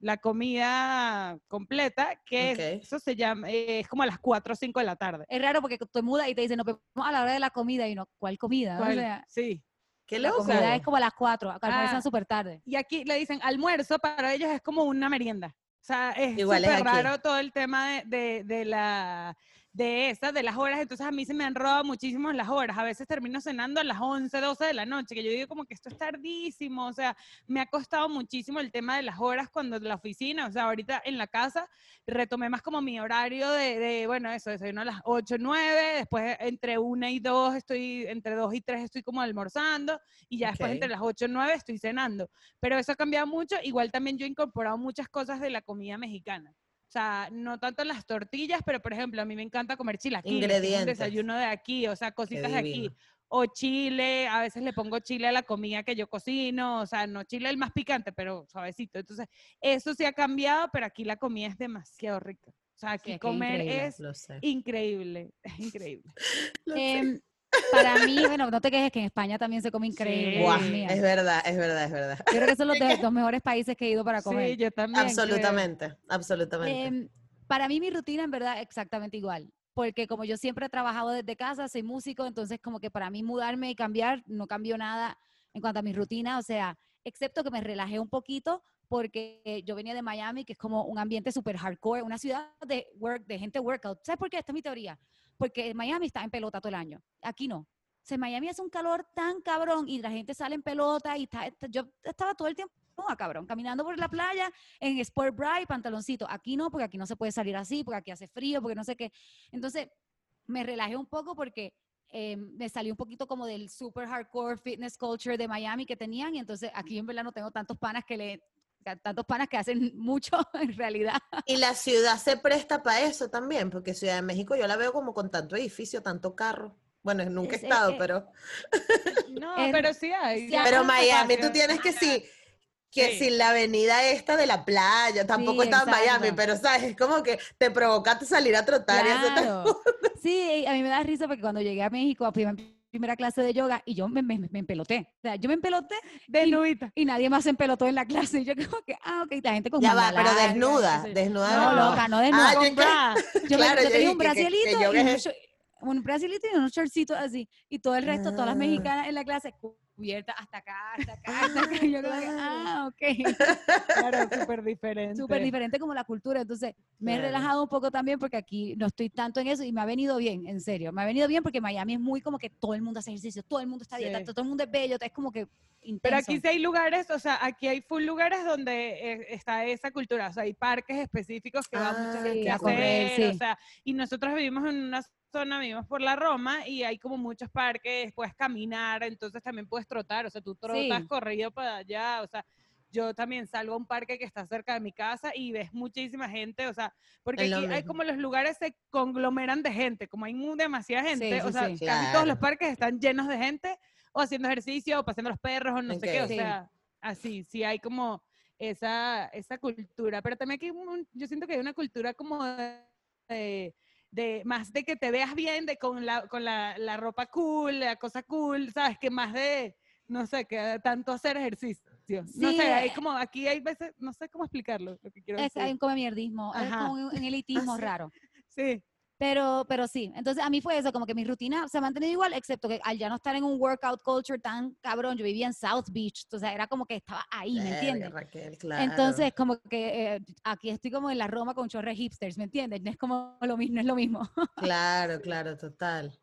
la comida completa, que eso se llama, eh, es como a las 4 o 5 de la tarde. Es raro porque te mudas y te dicen, no, pero a la hora de la comida, y no, ¿cuál comida? sí. ¿Qué la comida es como a las 4, acá almuerzan ah, súper tarde. Y aquí le dicen almuerzo, para ellos es como una merienda. O sea, es súper raro todo el tema de, de la de esas, de las horas, entonces a mí se me han robado muchísimo las horas, a veces termino cenando a las 11, 12 de la noche, que yo digo como que esto es tardísimo, o sea, me ha costado muchísimo el tema de las horas cuando la oficina, o sea, ahorita en la casa retomé más como mi horario de, de bueno, eso, desayuno a las 8, 9, después entre 1 y 2 estoy, entre 2 y 3 estoy como almorzando, y ya después entre las 8 y 9 estoy cenando, pero eso ha cambiado mucho, igual también yo he incorporado muchas cosas de la comida mexicana. O sea, no tanto las tortillas, pero por ejemplo, a mí me encanta comer chilaquiles. Ingredientes. Un desayuno de aquí, o sea, cositas de aquí. O chile, a veces le pongo chile a la comida que yo cocino, o sea, no chile el más picante, pero suavecito. Entonces, eso sí ha cambiado, pero aquí la comida es demasiado rica. O sea, aquí comer es increíble, es increíble. Em, para mí, bueno, no te quejes que en España también se come increíble. es verdad, es verdad, es verdad. Yo creo que son los, dos mejores países que he ido para comer. Sí, yo también. Absolutamente, absolutamente. Em, para mí mi rutina en verdad exactamente igual. Porque como yo siempre he trabajado desde casa, soy músico, entonces como que para mí mudarme y cambiar no cambió nada en cuanto a mi rutina, o sea, excepto que me relajé un poquito porque yo venía de Miami, que es como un ambiente súper hardcore, una ciudad de, work, de gente workout. ¿Sabes por qué? Esta es mi teoría porque Miami está en pelota todo el año. Aquí no. O sea, Miami hace un calor tan cabrón y la gente sale en pelota y está, yo estaba todo el tiempo cabrón, caminando por la playa en Sport Bra y pantaloncito. Aquí no, porque aquí no se puede salir así, porque aquí hace frío, porque no sé qué. Entonces, me relajé un poco porque eh, me salí un poquito como del super hardcore fitness culture de Miami que tenían y entonces aquí en verdad no tengo tantos panas que le tantos panas que hacen mucho en realidad. Y la ciudad se presta para eso también, porque Ciudad de México yo la veo como con tanto edificio, tanto carro. Bueno, nunca he estado, pero... No, pero sí hay. pero Miami, tú tienes que sí, que si la avenida esta de la playa, tampoco está en Miami, pero sabes, es como que te provocaste salir a trotar y eso Sí, a mí me da risa porque cuando llegué a México, a primera clase de yoga y yo me, me, me empeloté. O sea, yo me empeloté desnudita y, nadie más se empelotó en la clase. Y yo creo que, ah, ok, la gente con Ya va, pero desnuda, desnuda. No, loca, no desnuda. Ah, yo, claro, yo, tenía un brasilito y un, un brasilito y unos shortcitos así. Y todo el resto, todas las ah. mexicanas en la clase, cubierta hasta acá, hasta acá, hasta acá. Y yo creo que, ah, ok. Claro, súper diferente. Súper diferente como la cultura. Entonces, me he relajado un poco también porque aquí no estoy tanto en eso y me ha venido bien, en serio. Me ha venido bien porque Miami es muy como que todo el mundo hace ejercicio, todo el mundo está dieta, todo el mundo es bello, es como que intenso. Pero aquí sí hay lugares, o sea, aquí hay full lugares donde eh, está esa cultura, o sea, hay parques específicos que va mucha gente a, hacer, o sea, y nosotros vivimos en una zona, vivimos por la Roma y hay como muchos parques, puedes caminar, entonces también puedes trotar, o sea, tú trotas corrido para allá, o sea, yo también salgo a un parque que está cerca de mi casa y ves muchísima gente, o sea, porque aquí hay como los lugares se conglomeran de gente, como hay demasiada gente, o sea, casi todos los parques están llenos de gente, o haciendo ejercicio, o paseando los perros, o no sé qué, o sea, así, sí hay como esa, esa cultura, pero también aquí yo siento que hay una cultura como de de más de que te veas bien de con la, con la, la, ropa cool, la cosa cool, ¿sabes? Que más de, no sé, que tanto hacer ejercicio. no sé, hay como, aquí hay veces, no sé cómo explicarlo, lo que quiero es, Hay un comemierdismo, es como un elitismo raro. Sí. Pero, pero sí, entonces a mí fue eso, como que mi rutina se ha mantenido igual, excepto que al ya no estar en un workout culture tan cabrón, yo vivía en South Beach, entonces era como que estaba ahí, ¿me entiendes? Entonces, como que eh, aquí estoy como en la Roma con chorre hipsters, ¿me entiendes? No es como lo mismo, no es lo mismo. Claro, claro, total.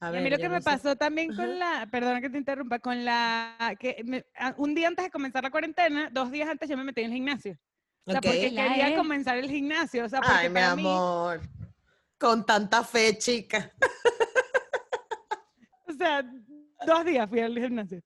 A, mí lo que me pasó también con la, perdona que te interrumpa, con la, que un día antes de comenzar la cuarentena, dos días antes yo me metí en el gimnasio. O sea, porque quería comenzar el gimnasio. O sea, porque Ay, mi amor. Con tanta fe, chica. o sea, dos días fui al gimnasio.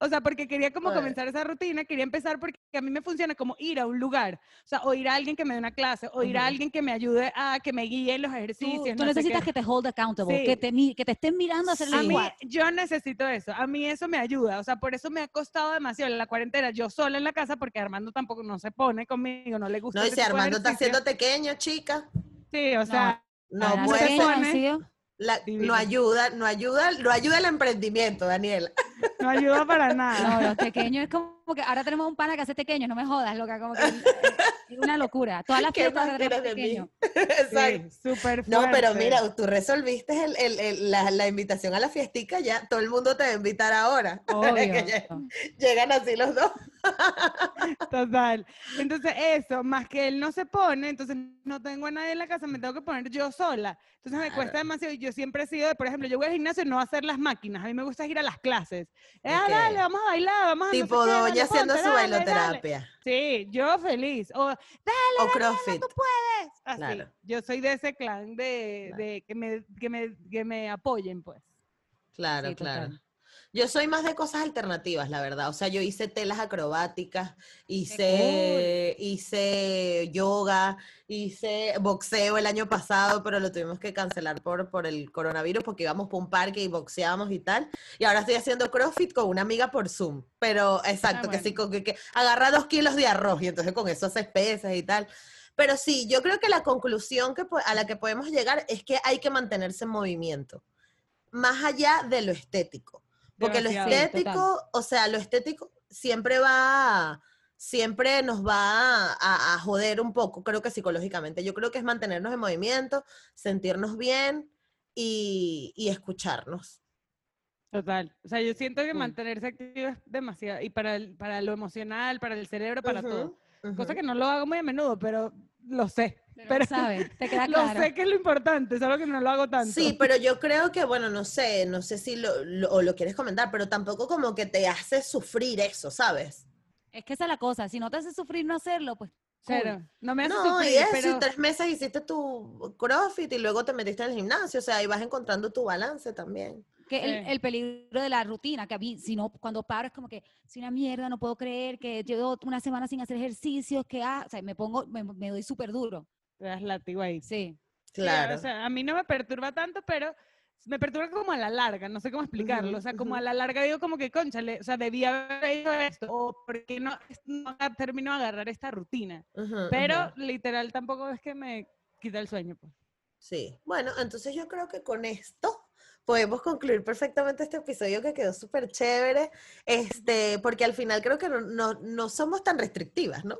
O sea, porque quería como comenzar esa rutina, quería empezar porque a mí me funciona como ir a un lugar, o sea, o ir a alguien que me dé una clase, o ir a alguien que me ayude a que me guíe en los ejercicios. Tú, necesitas que te hold accountable, que, te, que te estén mirando a hacer el A mí, yo necesito eso, a mí eso me ayuda, o sea, por eso me ha costado demasiado en la cuarentena, yo sola en la casa, porque Armando tampoco no se pone conmigo, no le gusta. No, y si Armando está haciendo pequeño, chica. Sí, o sea, no, no puede no ayuda, no ayuda, no ayuda el emprendimiento, Daniela. No ayuda para nada. No, los pequeños es como que ahora tenemos un pana que hace pequeños, no me jodas, loca, como que es una locura. Todas las fiestas de pequeños. Exacto. súper No, pero mira, tú resolviste la, invitación a la fiestica, ya todo el mundo te va a invitar ahora. llegan así los dos. Total. Entonces, eso, más que él no se pone, entonces no tengo a nadie en la casa, me tengo que poner yo sola. Entonces me cuesta demasiado. Yo siempre he sido, de, por ejemplo, yo voy al gimnasio y no a hacer las máquinas. A mí me gusta ir a las clases. Ah, dale, vamos a bailar, vamos a Tipo doña haciendo su bailoterapia. Sí, yo feliz. O, dale, o CrossFit. tú puedes. Así. Yo soy de ese clan de, de que, me, que, me, que me apoyen, pues. Claro, claro. Yo soy más de cosas alternativas, la verdad. O sea, yo hice telas acrobáticas, hice, hice yoga, hice boxeo el año pasado, pero lo tuvimos que cancelar por, por el coronavirus porque íbamos por un parque y boxeábamos y tal. Y ahora estoy haciendo CrossFit con una amiga por Zoom. Pero ah, exacto, que sí, con que, agarra dos kilos de arroz y entonces con eso haces pesas y tal. Pero sí, yo creo que la conclusión que, a la que podemos llegar es que hay que mantenerse en movimiento, más allá de lo estético. Porque lo estético, o sea, lo estético siempre va, siempre nos va a, joder un poco, creo que psicológicamente. Yo creo que es mantenernos en movimiento, sentirnos bien y, escucharnos. Total. O sea, yo siento que mantenerse activo es demasiado. Y para, para lo emocional, para el cerebro, para todo. Cosa que no lo hago muy a menudo, pero lo sé. Pero, sabes, te queda claro. Lo sé que es lo importante, solo que no lo hago tanto. Sí, pero yo creo que, bueno, no sé, no sé si lo, o lo quieres comentar, pero tampoco como que te hace sufrir eso, ¿sabes? Es que esa es la cosa, si no te hace sufrir no hacerlo, pues Cero. No me hace no, sufrir, y es, pero... si tres meses hiciste tu CrossFit y luego te metiste en el gimnasio, o sea, ahí vas encontrando tu balance también. Que el, peligro de la rutina, que a mí, si no, cuando paro es como que, soy una mierda, no puedo creer que llevo una semana sin hacer ejercicios, que, ah, o sea, me pongo, me, me doy súper duro. Te das látigo ahí. Sí. Claro. o sea, a mí no me perturba tanto, pero me perturba como a la larga, no sé cómo explicarlo. o sea, como a la larga digo como que, conchale, o sea, debía haber hecho esto, o porque no, no termino de agarrar esta rutina. pero literal tampoco es que me quita el sueño, pues. Sí, bueno, entonces yo creo que con esto podemos concluir perfectamente este episodio que quedó súper chévere, este, porque al final creo que no, no, no somos tan restrictivas, ¿no?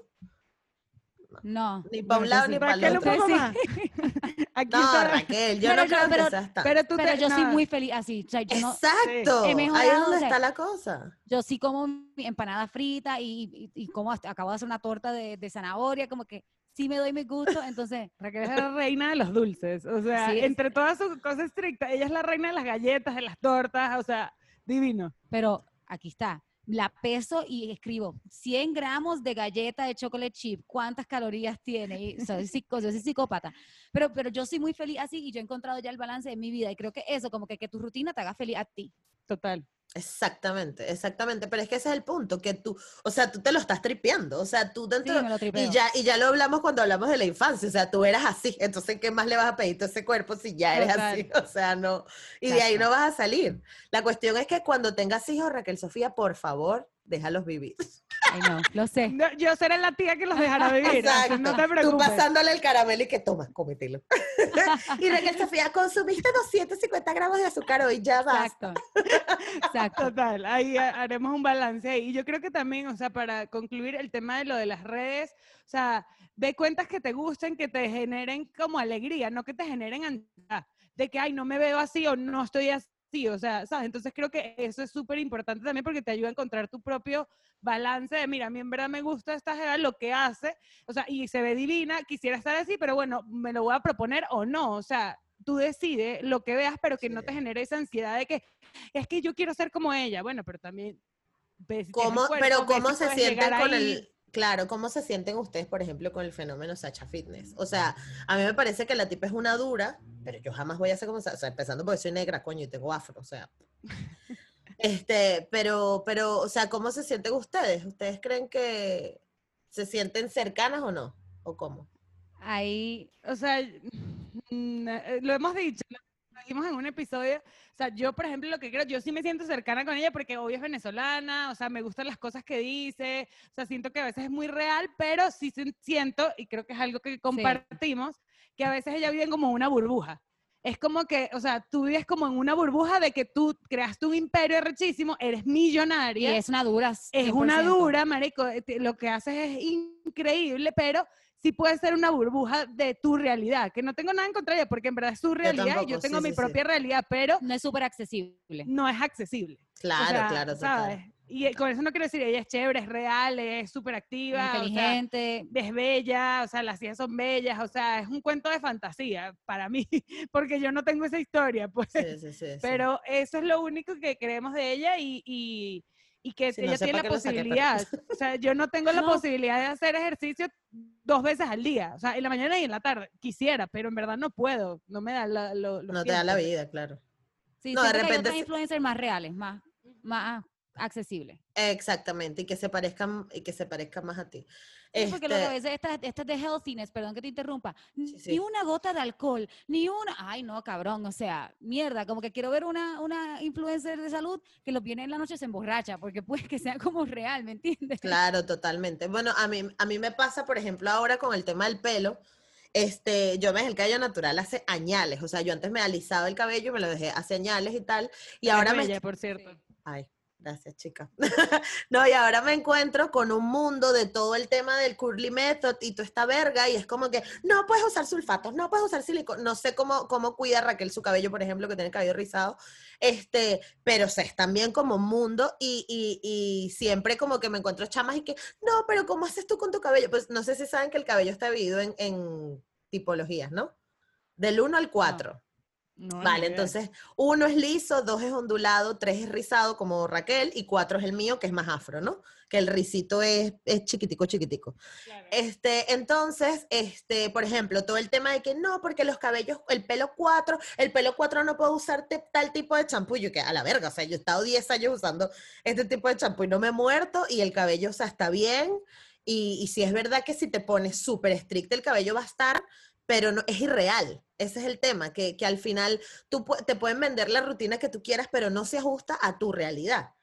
No. Ni para un lado ni para el otro. no, Raquel, yo no creo pero, que sea Pero, tú pero yo soy muy feliz así. Exacto. Ahí es donde está la cosa. Yo sí como mi empanada frita y, y, como acabo de hacer una torta de, de, zanahoria, como que sí me doy mi gusto, entonces... Raquel es la reina de los dulces. O sea, entre todas sus cosas estrictas, ella es la reina de las galletas, de las tortas, o sea, divino. Pero aquí está la peso y escribo 100 gramos de galleta de chocolate chip, cuántas calorías tiene, y, soy, soy psicópata, pero, pero yo soy muy feliz así y yo he encontrado ya el balance de mi vida y creo que eso, como que, que tu rutina te haga feliz a ti. Total. Exactamente, exactamente, pero es que ese es el punto, que tú, o sea, tú te lo estás tripeando, o sea, tú dentro, y ya, y ya lo hablamos cuando hablamos de la infancia, o sea, tú eras así, entonces, ¿qué más le vas a pedir a ese cuerpo si ya eres así? O sea, no, y de ahí no vas a salir. La cuestión es que cuando tengas hijos, Raquel Sofía, por favor, déjalos vivir. Ay, no, lo sé. yo seré la tía que los dejará vivir. No te preocupes. Tú pasándole el caramelo y que toma, cómetelo. y Raquel Sofía, consumiste 250 gramos de azúcar hoy, ya basta. Exacto. Exacto. Total, ahí haremos un balance. Y yo creo que también, o sea, para concluir el tema de lo de las redes, o sea, ve cuentas que te gusten, que te generen como alegría, no que te generen ansiedad de que, ay, no me veo así o no estoy así sí, o sea, ¿sabes? Entonces creo que eso es súper importante también porque te ayuda a encontrar tu propio balance de, mira, a mí en verdad me gusta esta jeva, lo que hace, o sea, y se ve divina, quisiera estar así, pero bueno, me lo voy a proponer o no, o sea, tú decides lo que veas, pero que no te genere esa ansiedad de que es que yo quiero ser como ella. Bueno, pero también... ¿Cómo, pero cómo se sienten con el... Claro, ¿cómo se sienten ustedes, por ejemplo, con el fenómeno Sacha Fitness? O sea, a mí me parece que la tipa es una dura, pero yo jamás voy a ser como, o sea, empezando porque soy negra, coño, y tengo afro, o sea. Este, pero, pero, o sea, ¿cómo se sienten ustedes? ¿Ustedes creen que se sienten cercanas o no? ¿O cómo? Ahí, o sea, eh, lo hemos dicho, en un episodio, o sea, yo, por ejemplo, lo que creo, yo sí me siento cercana con ella porque hoy es venezolana, o sea, me gustan las cosas que dice, o sea, siento que a veces es muy real, pero sí siento, y creo que es algo que compartimos, que a veces ella vive como una burbuja. Es como que, o sea, tú vives como en una burbuja de que tú creaste un imperio rechísimo, eres millonaria. Y es una dura. Es una dura, marico. Eh, lo que haces es increíble, pero sí puede ser una burbuja de tu realidad, que no tengo nada en contra de ella, porque en verdad es su realidad, yo, yo tengo mi propia realidad, pero... No es súper accesible. No es accesible. Claro, claro, ¿sabes? Y con eso no quiero decir, ella es chévere, es real, es súper activa. Inteligente. es bella, o sea, las hijas son bellas, o sea, es un cuento de fantasía para mí, porque yo no tengo esa historia, pues. Sí, sí, sí, Pero eso es lo único que creemos de ella y y que ella tiene la posibilidad. O sea, yo no tengo la posibilidad de hacer ejercicio dos veces al día, o sea, en la mañana y en la tarde. Quisiera, pero en verdad no puedo, no me da la, lo, No te da la vida, claro. Sí, no, de repente. Hay influencers más reales, más, más accesible. Exactamente, y que se parezcan, y que se parezcan más a ti. Sí, porque lo que este esta, esta de healthiness, perdón que te interrumpa, ni una gota de alcohol, ni una, ay no, cabrón, o sea, mierda, como que quiero ver una, una influencer de salud que lo viene en la noche se emborracha, porque puede que sea como real, ¿me entiendes? Claro, totalmente. Bueno, a mí, a mí me pasa, por ejemplo, ahora con el tema del pelo, este, yo me dejé el cabello natural hace añales, o sea, yo antes me alisaba el cabello, me lo dejé hace añales y tal, y ahora me... por cierto. Ay, Gracias, chica. no, y ahora me encuentro con un mundo de todo el tema del curly method y toda esta verga, y es como que no puedes usar sulfatos, no puedes usar silicona. No sé cómo, cómo cuida Raquel su cabello, por ejemplo, que tiene el cabello rizado, este, pero es también como mundo, y, y, siempre como que me encuentro chamas y que, no, pero ¿cómo haces tú con tu cabello? Pues no sé si saben que el cabello está dividido en, en tipologías, ¿no? Del 1 al 4 vale, entonces uno es liso, dos es ondulado, tres es rizado como Raquel y cuatro es el mío que es más afro, ¿no? Que el risito es, es chiquitico, chiquitico. Este, entonces, este, por ejemplo, todo el tema de que no, porque los cabellos, el pelo cuatro, el pelo cuatro no puedo usar tal tipo de champú, yo que a la verga, o sea, yo he estado 10 años usando este tipo de champú y no me he muerto y el cabello, o sea, está bien. Y, y si es verdad que si te pones súper estricto el cabello va a estar, pero no, es irreal. Ese es el tema, que, al final tú te pueden vender la rutina que tú quieras, pero no se ajusta a tu realidad.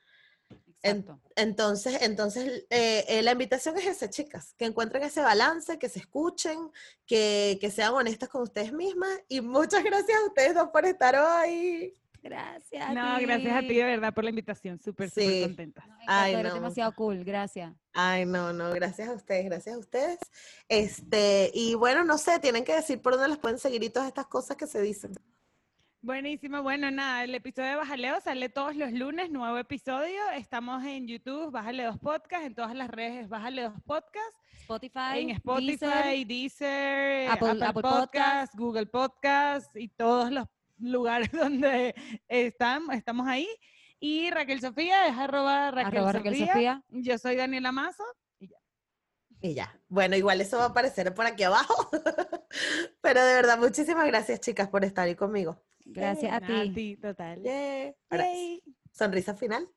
entonces, entonces eh, eh, la invitación es esa, chicas, que encuentren ese balance, que se escuchen, que, que sean honestas con ustedes mismas. Y muchas gracias a ustedes dos por estar hoy. Gracias. No, gracias a ti de verdad por la invitación. Súper, súper contenta. Ay, no. demasiado cool. Gracias. Ay, no, no, gracias a ustedes, gracias a ustedes. Este, y bueno, no sé, tienen que decir por dónde las pueden seguir y todas estas cosas que se dicen. Buenísimo, bueno, nada, el episodio de Bajaleo sale todos los lunes, nuevo episodio. Estamos en YouTube, Bájale dos Podcast, en todas las redes, Bájale dos Podcast. Spotify, en Spotify, Deezer, Apple, Podcast, Google Podcast y todos los lugares donde están, estamos ahí. Y Raquel Sofía es arroba Raquel, Sofía. Yo soy Daniela Mazo y ya. Y ya. Bueno, igual eso va a aparecer por aquí abajo. Pero de verdad, muchísimas gracias, chicas, por estar ahí conmigo. Gracias a ti. ti. total. Sonrisa final.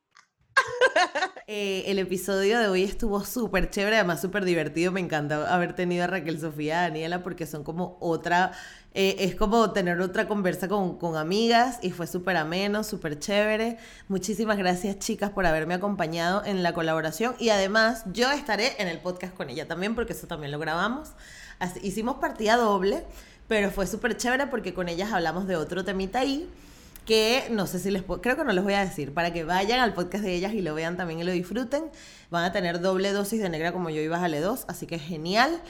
Eh, el episodio de hoy estuvo súper chévere, además súper divertido. Me encanta haber tenido a Raquel Sofía Daniela porque son como otra, eh, es como tener otra conversa con, con amigas y fue súper ameno, súper chévere. Muchísimas gracias chicas por haberme acompañado en la colaboración y además yo estaré en el podcast con ella también porque eso también lo grabamos. hicimos partida doble, pero fue súper chévere porque con ellas hablamos de otro temita ahí que no sé si les puedo, creo que no les voy a decir, para que vayan al podcast de ellas y lo vean también y lo disfruten. Van a tener doble dosis de negra como yo y bájale dos, así que genial.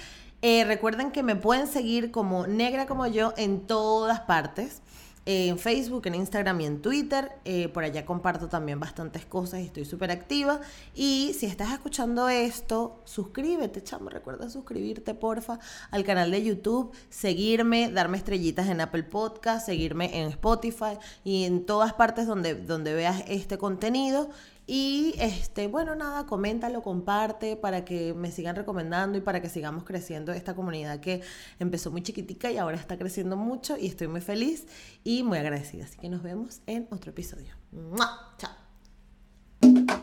Eh, recuerden que me pueden seguir como negra como yo en todas partes. En Facebook, en Instagram y en Twitter. Eh, por allá comparto también bastantes cosas y estoy súper activa. Y si estás escuchando esto, suscríbete, chamo. Recuerda suscribirte, porfa, al canal de YouTube, seguirme, darme estrellitas en Apple Podcast, seguirme en Spotify y en todas partes donde, donde veas este contenido. Y este, bueno, nada, coméntalo, comparte para que me sigan recomendando y para que sigamos creciendo esta comunidad que empezó muy chiquitica y ahora está creciendo mucho y estoy muy feliz y muy agradecida. Así que nos vemos en otro episodio. Chao.